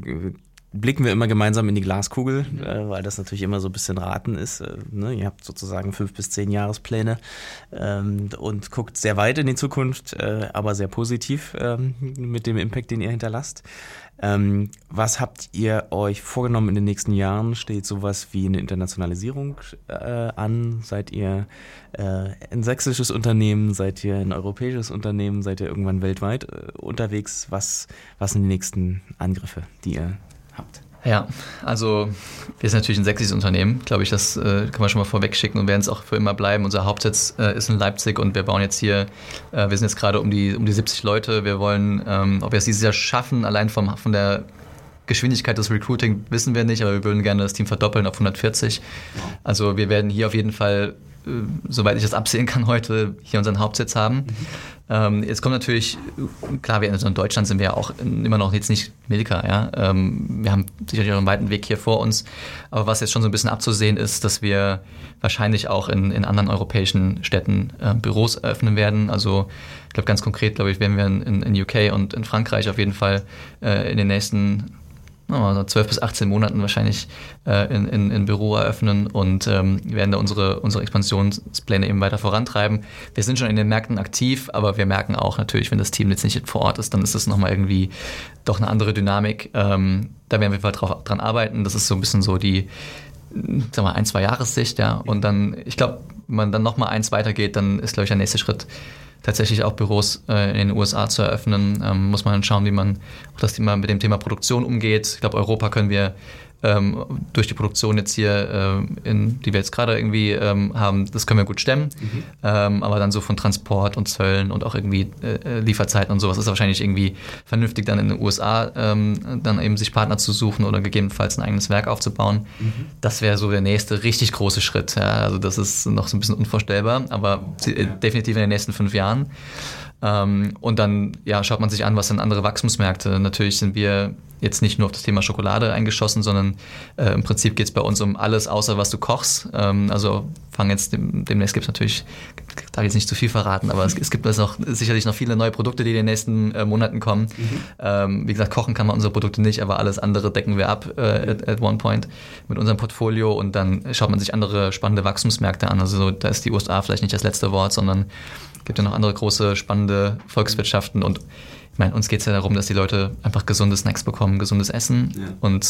blicken wir immer gemeinsam in die Glaskugel, äh, weil das natürlich immer so ein bisschen raten ist. Äh, ne? Ihr habt sozusagen fünf bis zehn Jahrespläne ähm, und guckt sehr weit in die Zukunft, äh, aber sehr positiv ähm, mit dem Impact, den ihr hinterlasst. Ähm, was habt ihr euch vorgenommen in den nächsten Jahren? Steht sowas wie eine Internationalisierung äh, an? Seid ihr äh, ein sächsisches Unternehmen? Seid ihr ein europäisches Unternehmen? Seid ihr irgendwann weltweit äh, unterwegs? Was, was sind die nächsten Angriffe, die ihr habt. Ja, also wir sind natürlich ein sächsisches Unternehmen, glaube ich, das äh, kann man schon mal vorweg schicken und werden es auch für immer bleiben. Unser Hauptsitz äh, ist in Leipzig und wir bauen jetzt hier, äh, wir sind jetzt gerade um die, um die 70 Leute. Wir wollen, ähm, ob wir es dieses Jahr schaffen, allein vom, von der Geschwindigkeit des Recruiting wissen wir nicht, aber wir würden gerne das Team verdoppeln auf 140. Also wir werden hier auf jeden Fall äh, soweit ich das absehen kann, heute hier unseren Hauptsitz haben. Mhm. Ähm, jetzt kommt natürlich, klar, wir also in Deutschland sind wir ja auch immer noch jetzt nicht Milka, ja. Ähm, wir haben sicherlich auch einen weiten Weg hier vor uns. Aber was jetzt schon so ein bisschen abzusehen ist, dass wir wahrscheinlich auch in, in anderen europäischen Städten äh, Büros eröffnen werden. Also ich glaube ganz konkret, glaube ich, werden wir in, in UK und in Frankreich auf jeden Fall äh, in den nächsten also 12 bis 18 Monaten wahrscheinlich äh, in, in, in Büro eröffnen und ähm, werden da unsere, unsere Expansionspläne eben weiter vorantreiben. Wir sind schon in den Märkten aktiv, aber wir merken auch natürlich, wenn das Team jetzt nicht vor Ort ist, dann ist das nochmal irgendwie doch eine andere Dynamik. Ähm, da werden wir dran arbeiten. Das ist so ein bisschen so die, sag mal, ein, zwei Jahressicht, ja. Und dann, ich glaube, wenn man dann nochmal eins weitergeht, dann ist, glaube ich, der nächste Schritt tatsächlich auch Büros äh, in den USA zu eröffnen. Ähm, muss man dann schauen, wie man auch das Thema mit dem Thema Produktion umgeht. Ich glaube, Europa können wir ähm, durch die Produktion jetzt hier, äh, in, die wir jetzt gerade irgendwie ähm, haben, das können wir gut stemmen. Mhm. Ähm, aber dann so von Transport und Zöllen und auch irgendwie äh, Lieferzeiten und sowas ist wahrscheinlich irgendwie vernünftig, dann in den USA ähm, dann eben sich Partner zu suchen oder gegebenenfalls ein eigenes Werk aufzubauen. Mhm. Das wäre so der nächste richtig große Schritt. Ja? Also das ist noch so ein bisschen unvorstellbar, aber ja. definitiv in den nächsten fünf Jahren. Ähm, und dann ja, schaut man sich an, was sind andere Wachstumsmärkte. Natürlich sind wir jetzt nicht nur auf das Thema Schokolade eingeschossen, sondern äh, im Prinzip geht es bei uns um alles, außer was du kochst. Ähm, also fangen jetzt, dem, demnächst gibt es natürlich, darf ich jetzt nicht zu viel verraten, aber es, es gibt jetzt noch, sicherlich noch viele neue Produkte, die in den nächsten äh, Monaten kommen. Mhm. Ähm, wie gesagt, kochen kann man unsere Produkte nicht, aber alles andere decken wir ab äh, at, at one point mit unserem Portfolio und dann schaut man sich andere spannende Wachstumsmärkte an. Also so, da ist die USA vielleicht nicht das letzte Wort, sondern gibt ja noch andere große, spannende Volkswirtschaften und ich meine, uns geht es ja darum, dass die Leute einfach gesunde Snacks bekommen, gesundes Essen ja. und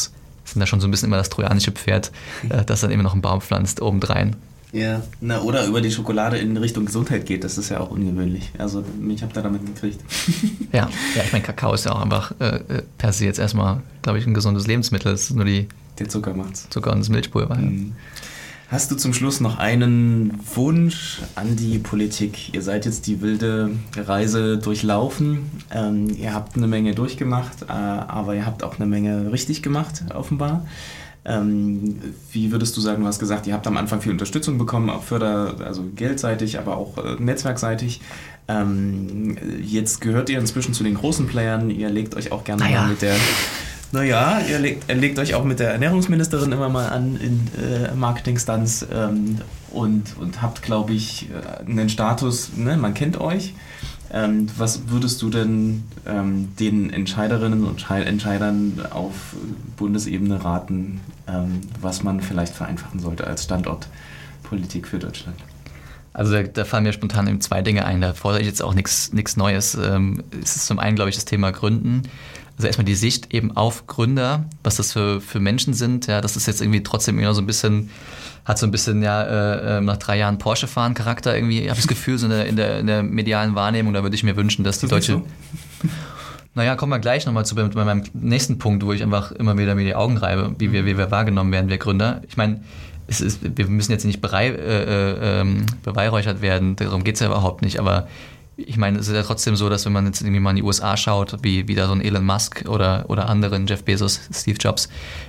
sind da schon so ein bisschen immer das trojanische Pferd, äh, das dann immer noch einen Baum pflanzt, obendrein. Ja, na, oder über die Schokolade in Richtung Gesundheit geht, das ist ja auch ungewöhnlich. Also ich habe da damit gekriegt. ja, ja, ich meine, Kakao ist ja auch einfach äh, äh, per se jetzt erstmal, glaube ich, ein gesundes Lebensmittel. Es ist nur die. Der Zucker macht's. Zucker und das Milchpulver. Mhm. Ja. Hast du zum Schluss noch einen Wunsch an die Politik? Ihr seid jetzt die wilde Reise durchlaufen. Ähm, ihr habt eine Menge durchgemacht, äh, aber ihr habt auch eine Menge richtig gemacht, offenbar. Ähm, wie würdest du sagen, du hast gesagt, ihr habt am Anfang viel Unterstützung bekommen, auch Förder, also geldseitig, aber auch äh, netzwerkseitig. Ähm, jetzt gehört ihr inzwischen zu den großen Playern, ihr legt euch auch gerne naja. mal mit der naja, ihr legt, ihr legt euch auch mit der Ernährungsministerin immer mal an in äh, Marketing-Stunts ähm, und, und habt, glaube ich, äh, einen Status, ne? man kennt euch. Ähm, was würdest du denn ähm, den Entscheiderinnen und Entscheidern auf Bundesebene raten, ähm, was man vielleicht vereinfachen sollte als Standortpolitik für Deutschland? Also da, da, fallen mir spontan eben zwei Dinge ein. Da fordere ich jetzt auch nichts Neues. Ähm, es ist zum einen, glaube ich, das Thema Gründen. Also erstmal die Sicht eben auf Gründer, was das für, für Menschen sind. Ja, das ist jetzt irgendwie trotzdem immer so ein bisschen, hat so ein bisschen ja äh, ähm, nach drei Jahren Porsche fahren Charakter irgendwie, habe ich das Gefühl, so in der, in der, in der medialen Wahrnehmung. Da würde ich mir wünschen, dass die das deutsche. So? Naja, kommen wir gleich nochmal zu bei meinem nächsten Punkt, wo ich einfach immer wieder mir die Augen reibe, wie wir, wie wir wahrgenommen werden, wir Gründer. Ich meine, ist, wir müssen jetzt nicht berei, äh, äh, ähm, beweihräuchert werden, darum geht es ja überhaupt nicht, aber ich meine, es ist ja trotzdem so, dass wenn man jetzt irgendwie mal in die USA schaut, wie, wie da so ein Elon Musk oder, oder anderen, Jeff Bezos, Steve Jobs,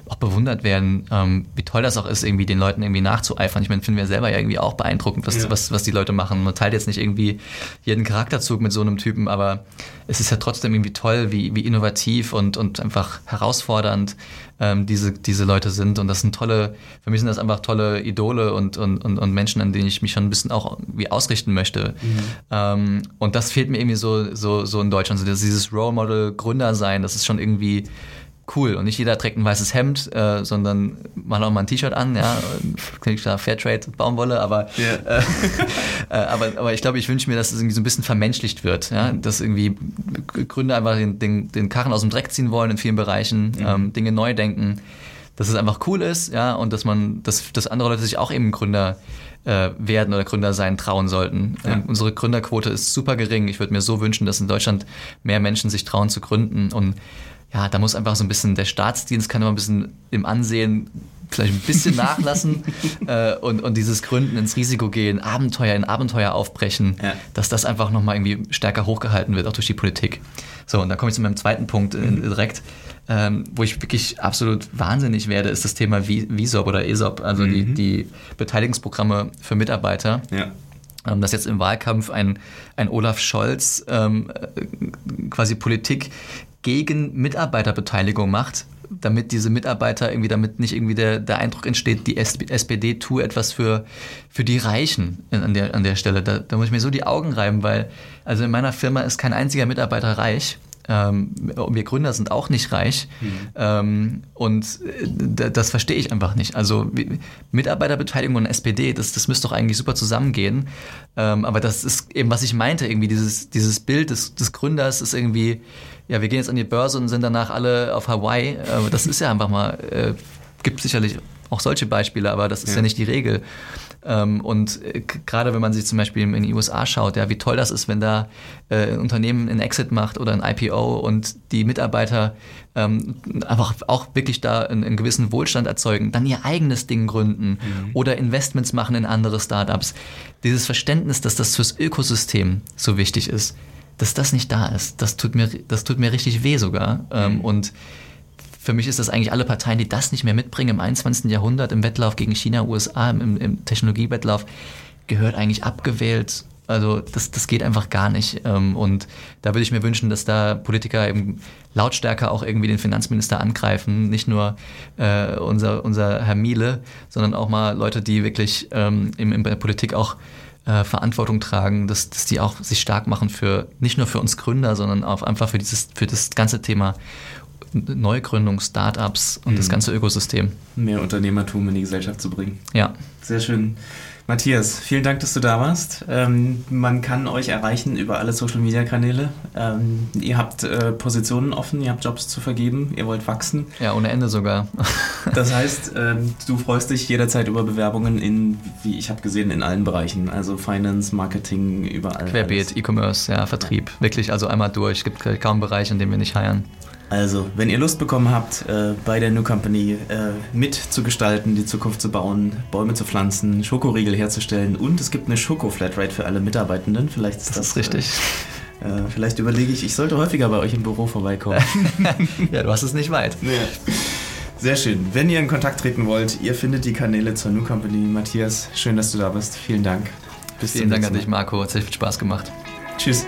auch bewundert werden, ähm, wie toll das auch ist, irgendwie den Leuten irgendwie nachzueifern. Ich meine, finden wir selber ja irgendwie auch beeindruckend, was, ja. was, was die Leute machen. Man teilt jetzt nicht irgendwie jeden Charakterzug mit so einem Typen, aber es ist ja trotzdem irgendwie toll, wie, wie innovativ und, und einfach herausfordernd ähm, diese, diese Leute sind. Und das sind tolle, für mich sind das einfach tolle Idole und, und, und, und Menschen, an denen ich mich schon ein bisschen auch wie ausrichten möchte. Mhm. Ähm, und das fehlt mir irgendwie so, so, so in Deutschland. So dieses Role Model Gründer sein, das ist schon irgendwie cool. Und nicht jeder trägt ein weißes Hemd, äh, sondern mal auch mal ein T-Shirt an, ja, klingt da Fairtrade Baumwolle, aber, yeah. äh, äh, aber, aber ich glaube, ich wünsche mir, dass es irgendwie so ein bisschen vermenschlicht wird, ja, dass irgendwie Gründer einfach den, den, den Karren aus dem Dreck ziehen wollen in vielen Bereichen, mhm. ähm, Dinge neu denken, dass es einfach cool ist, ja, und dass man, dass, dass andere Leute sich auch eben Gründer äh, werden oder Gründer sein trauen sollten. Ja. Ähm, unsere Gründerquote ist super gering. Ich würde mir so wünschen, dass in Deutschland mehr Menschen sich trauen zu gründen und ja, da muss einfach so ein bisschen, der Staatsdienst kann immer ein bisschen im Ansehen vielleicht ein bisschen nachlassen äh, und, und dieses Gründen ins Risiko gehen, Abenteuer in Abenteuer aufbrechen, ja. dass das einfach nochmal irgendwie stärker hochgehalten wird, auch durch die Politik. So, und dann komme ich zu meinem zweiten Punkt äh, mhm. direkt, ähm, wo ich wirklich absolut wahnsinnig werde, ist das Thema VISOP oder ESOP, also mhm. die, die Beteiligungsprogramme für Mitarbeiter. Ja ähm, dass jetzt im Wahlkampf ein, ein Olaf Scholz ähm, äh, quasi Politik gegen Mitarbeiterbeteiligung macht, damit diese Mitarbeiter irgendwie, damit nicht irgendwie der, der Eindruck entsteht, die SPD tue etwas für, für die Reichen an der, an der Stelle. Da, da muss ich mir so die Augen reiben, weil also in meiner Firma ist kein einziger Mitarbeiter reich. Ähm, wir Gründer sind auch nicht reich. Mhm. Ähm, und äh, das verstehe ich einfach nicht. Also Mitarbeiterbeteiligung und SPD, das, das müsste doch eigentlich super zusammengehen. Ähm, aber das ist eben, was ich meinte, irgendwie dieses, dieses Bild des, des Gründers ist irgendwie, ja, wir gehen jetzt an die Börse und sind danach alle auf Hawaii. Äh, das ist ja einfach mal, äh, gibt sicherlich auch solche Beispiele, aber das ist ja, ja nicht die Regel. Ähm, und äh, gerade wenn man sich zum Beispiel in die USA schaut, ja, wie toll das ist, wenn da äh, ein Unternehmen einen Exit macht oder ein IPO und die Mitarbeiter ähm, einfach auch wirklich da einen, einen, gewissen Wohlstand erzeugen, dann ihr eigenes Ding gründen mhm. oder Investments machen in andere Startups. Dieses Verständnis, dass das fürs Ökosystem so wichtig ist, dass das nicht da ist, das tut mir, das tut mir richtig weh sogar. Ähm, mhm. und für mich ist das eigentlich alle Parteien, die das nicht mehr mitbringen im 21. Jahrhundert, im Wettlauf gegen China, USA, im, im Technologiewettlauf, gehört eigentlich abgewählt. Also das, das geht einfach gar nicht. Ähm, und da würde ich mir wünschen, dass da Politiker eben lautstärker auch irgendwie den Finanzminister angreifen. Nicht nur äh, unser, unser Herr Miele, sondern auch mal Leute, die wirklich ähm, in, in der Politik auch äh, Verantwortung tragen, dass, dass die auch sich stark machen für nicht nur für uns Gründer, sondern auch einfach für dieses für das ganze Thema Neugründung, Startups und mhm. das ganze Ökosystem. Mehr Unternehmertum in die Gesellschaft zu bringen. Ja. Sehr schön. Matthias, vielen Dank, dass du da warst. Ähm, man kann euch erreichen über alle Social-Media-Kanäle. Ähm, ihr habt äh, Positionen offen, ihr habt Jobs zu vergeben, ihr wollt wachsen. Ja, ohne Ende sogar. das heißt, ähm, du freust dich jederzeit über Bewerbungen in, wie ich habe gesehen, in allen Bereichen. Also Finance, Marketing, überall. Querbeet, E-Commerce, ja, Vertrieb. Wirklich, also einmal durch. Es gibt kaum einen Bereich, in dem wir nicht heiern. Also, wenn ihr Lust bekommen habt, äh, bei der New Company äh, mitzugestalten, die Zukunft zu bauen, Bäume zu pflanzen, Schokoriegel herzustellen und es gibt eine Schoko-Flatrate für alle Mitarbeitenden. Vielleicht ist das, das ist richtig. Äh, äh, vielleicht überlege ich, ich sollte häufiger bei euch im Büro vorbeikommen. ja, du hast es nicht weit. Ja. Sehr schön. Wenn ihr in Kontakt treten wollt, ihr findet die Kanäle zur New Company. Matthias, schön, dass du da bist. Vielen Dank. Bis Vielen Dank an dich, Marco. Hat sehr viel Spaß gemacht. Tschüss.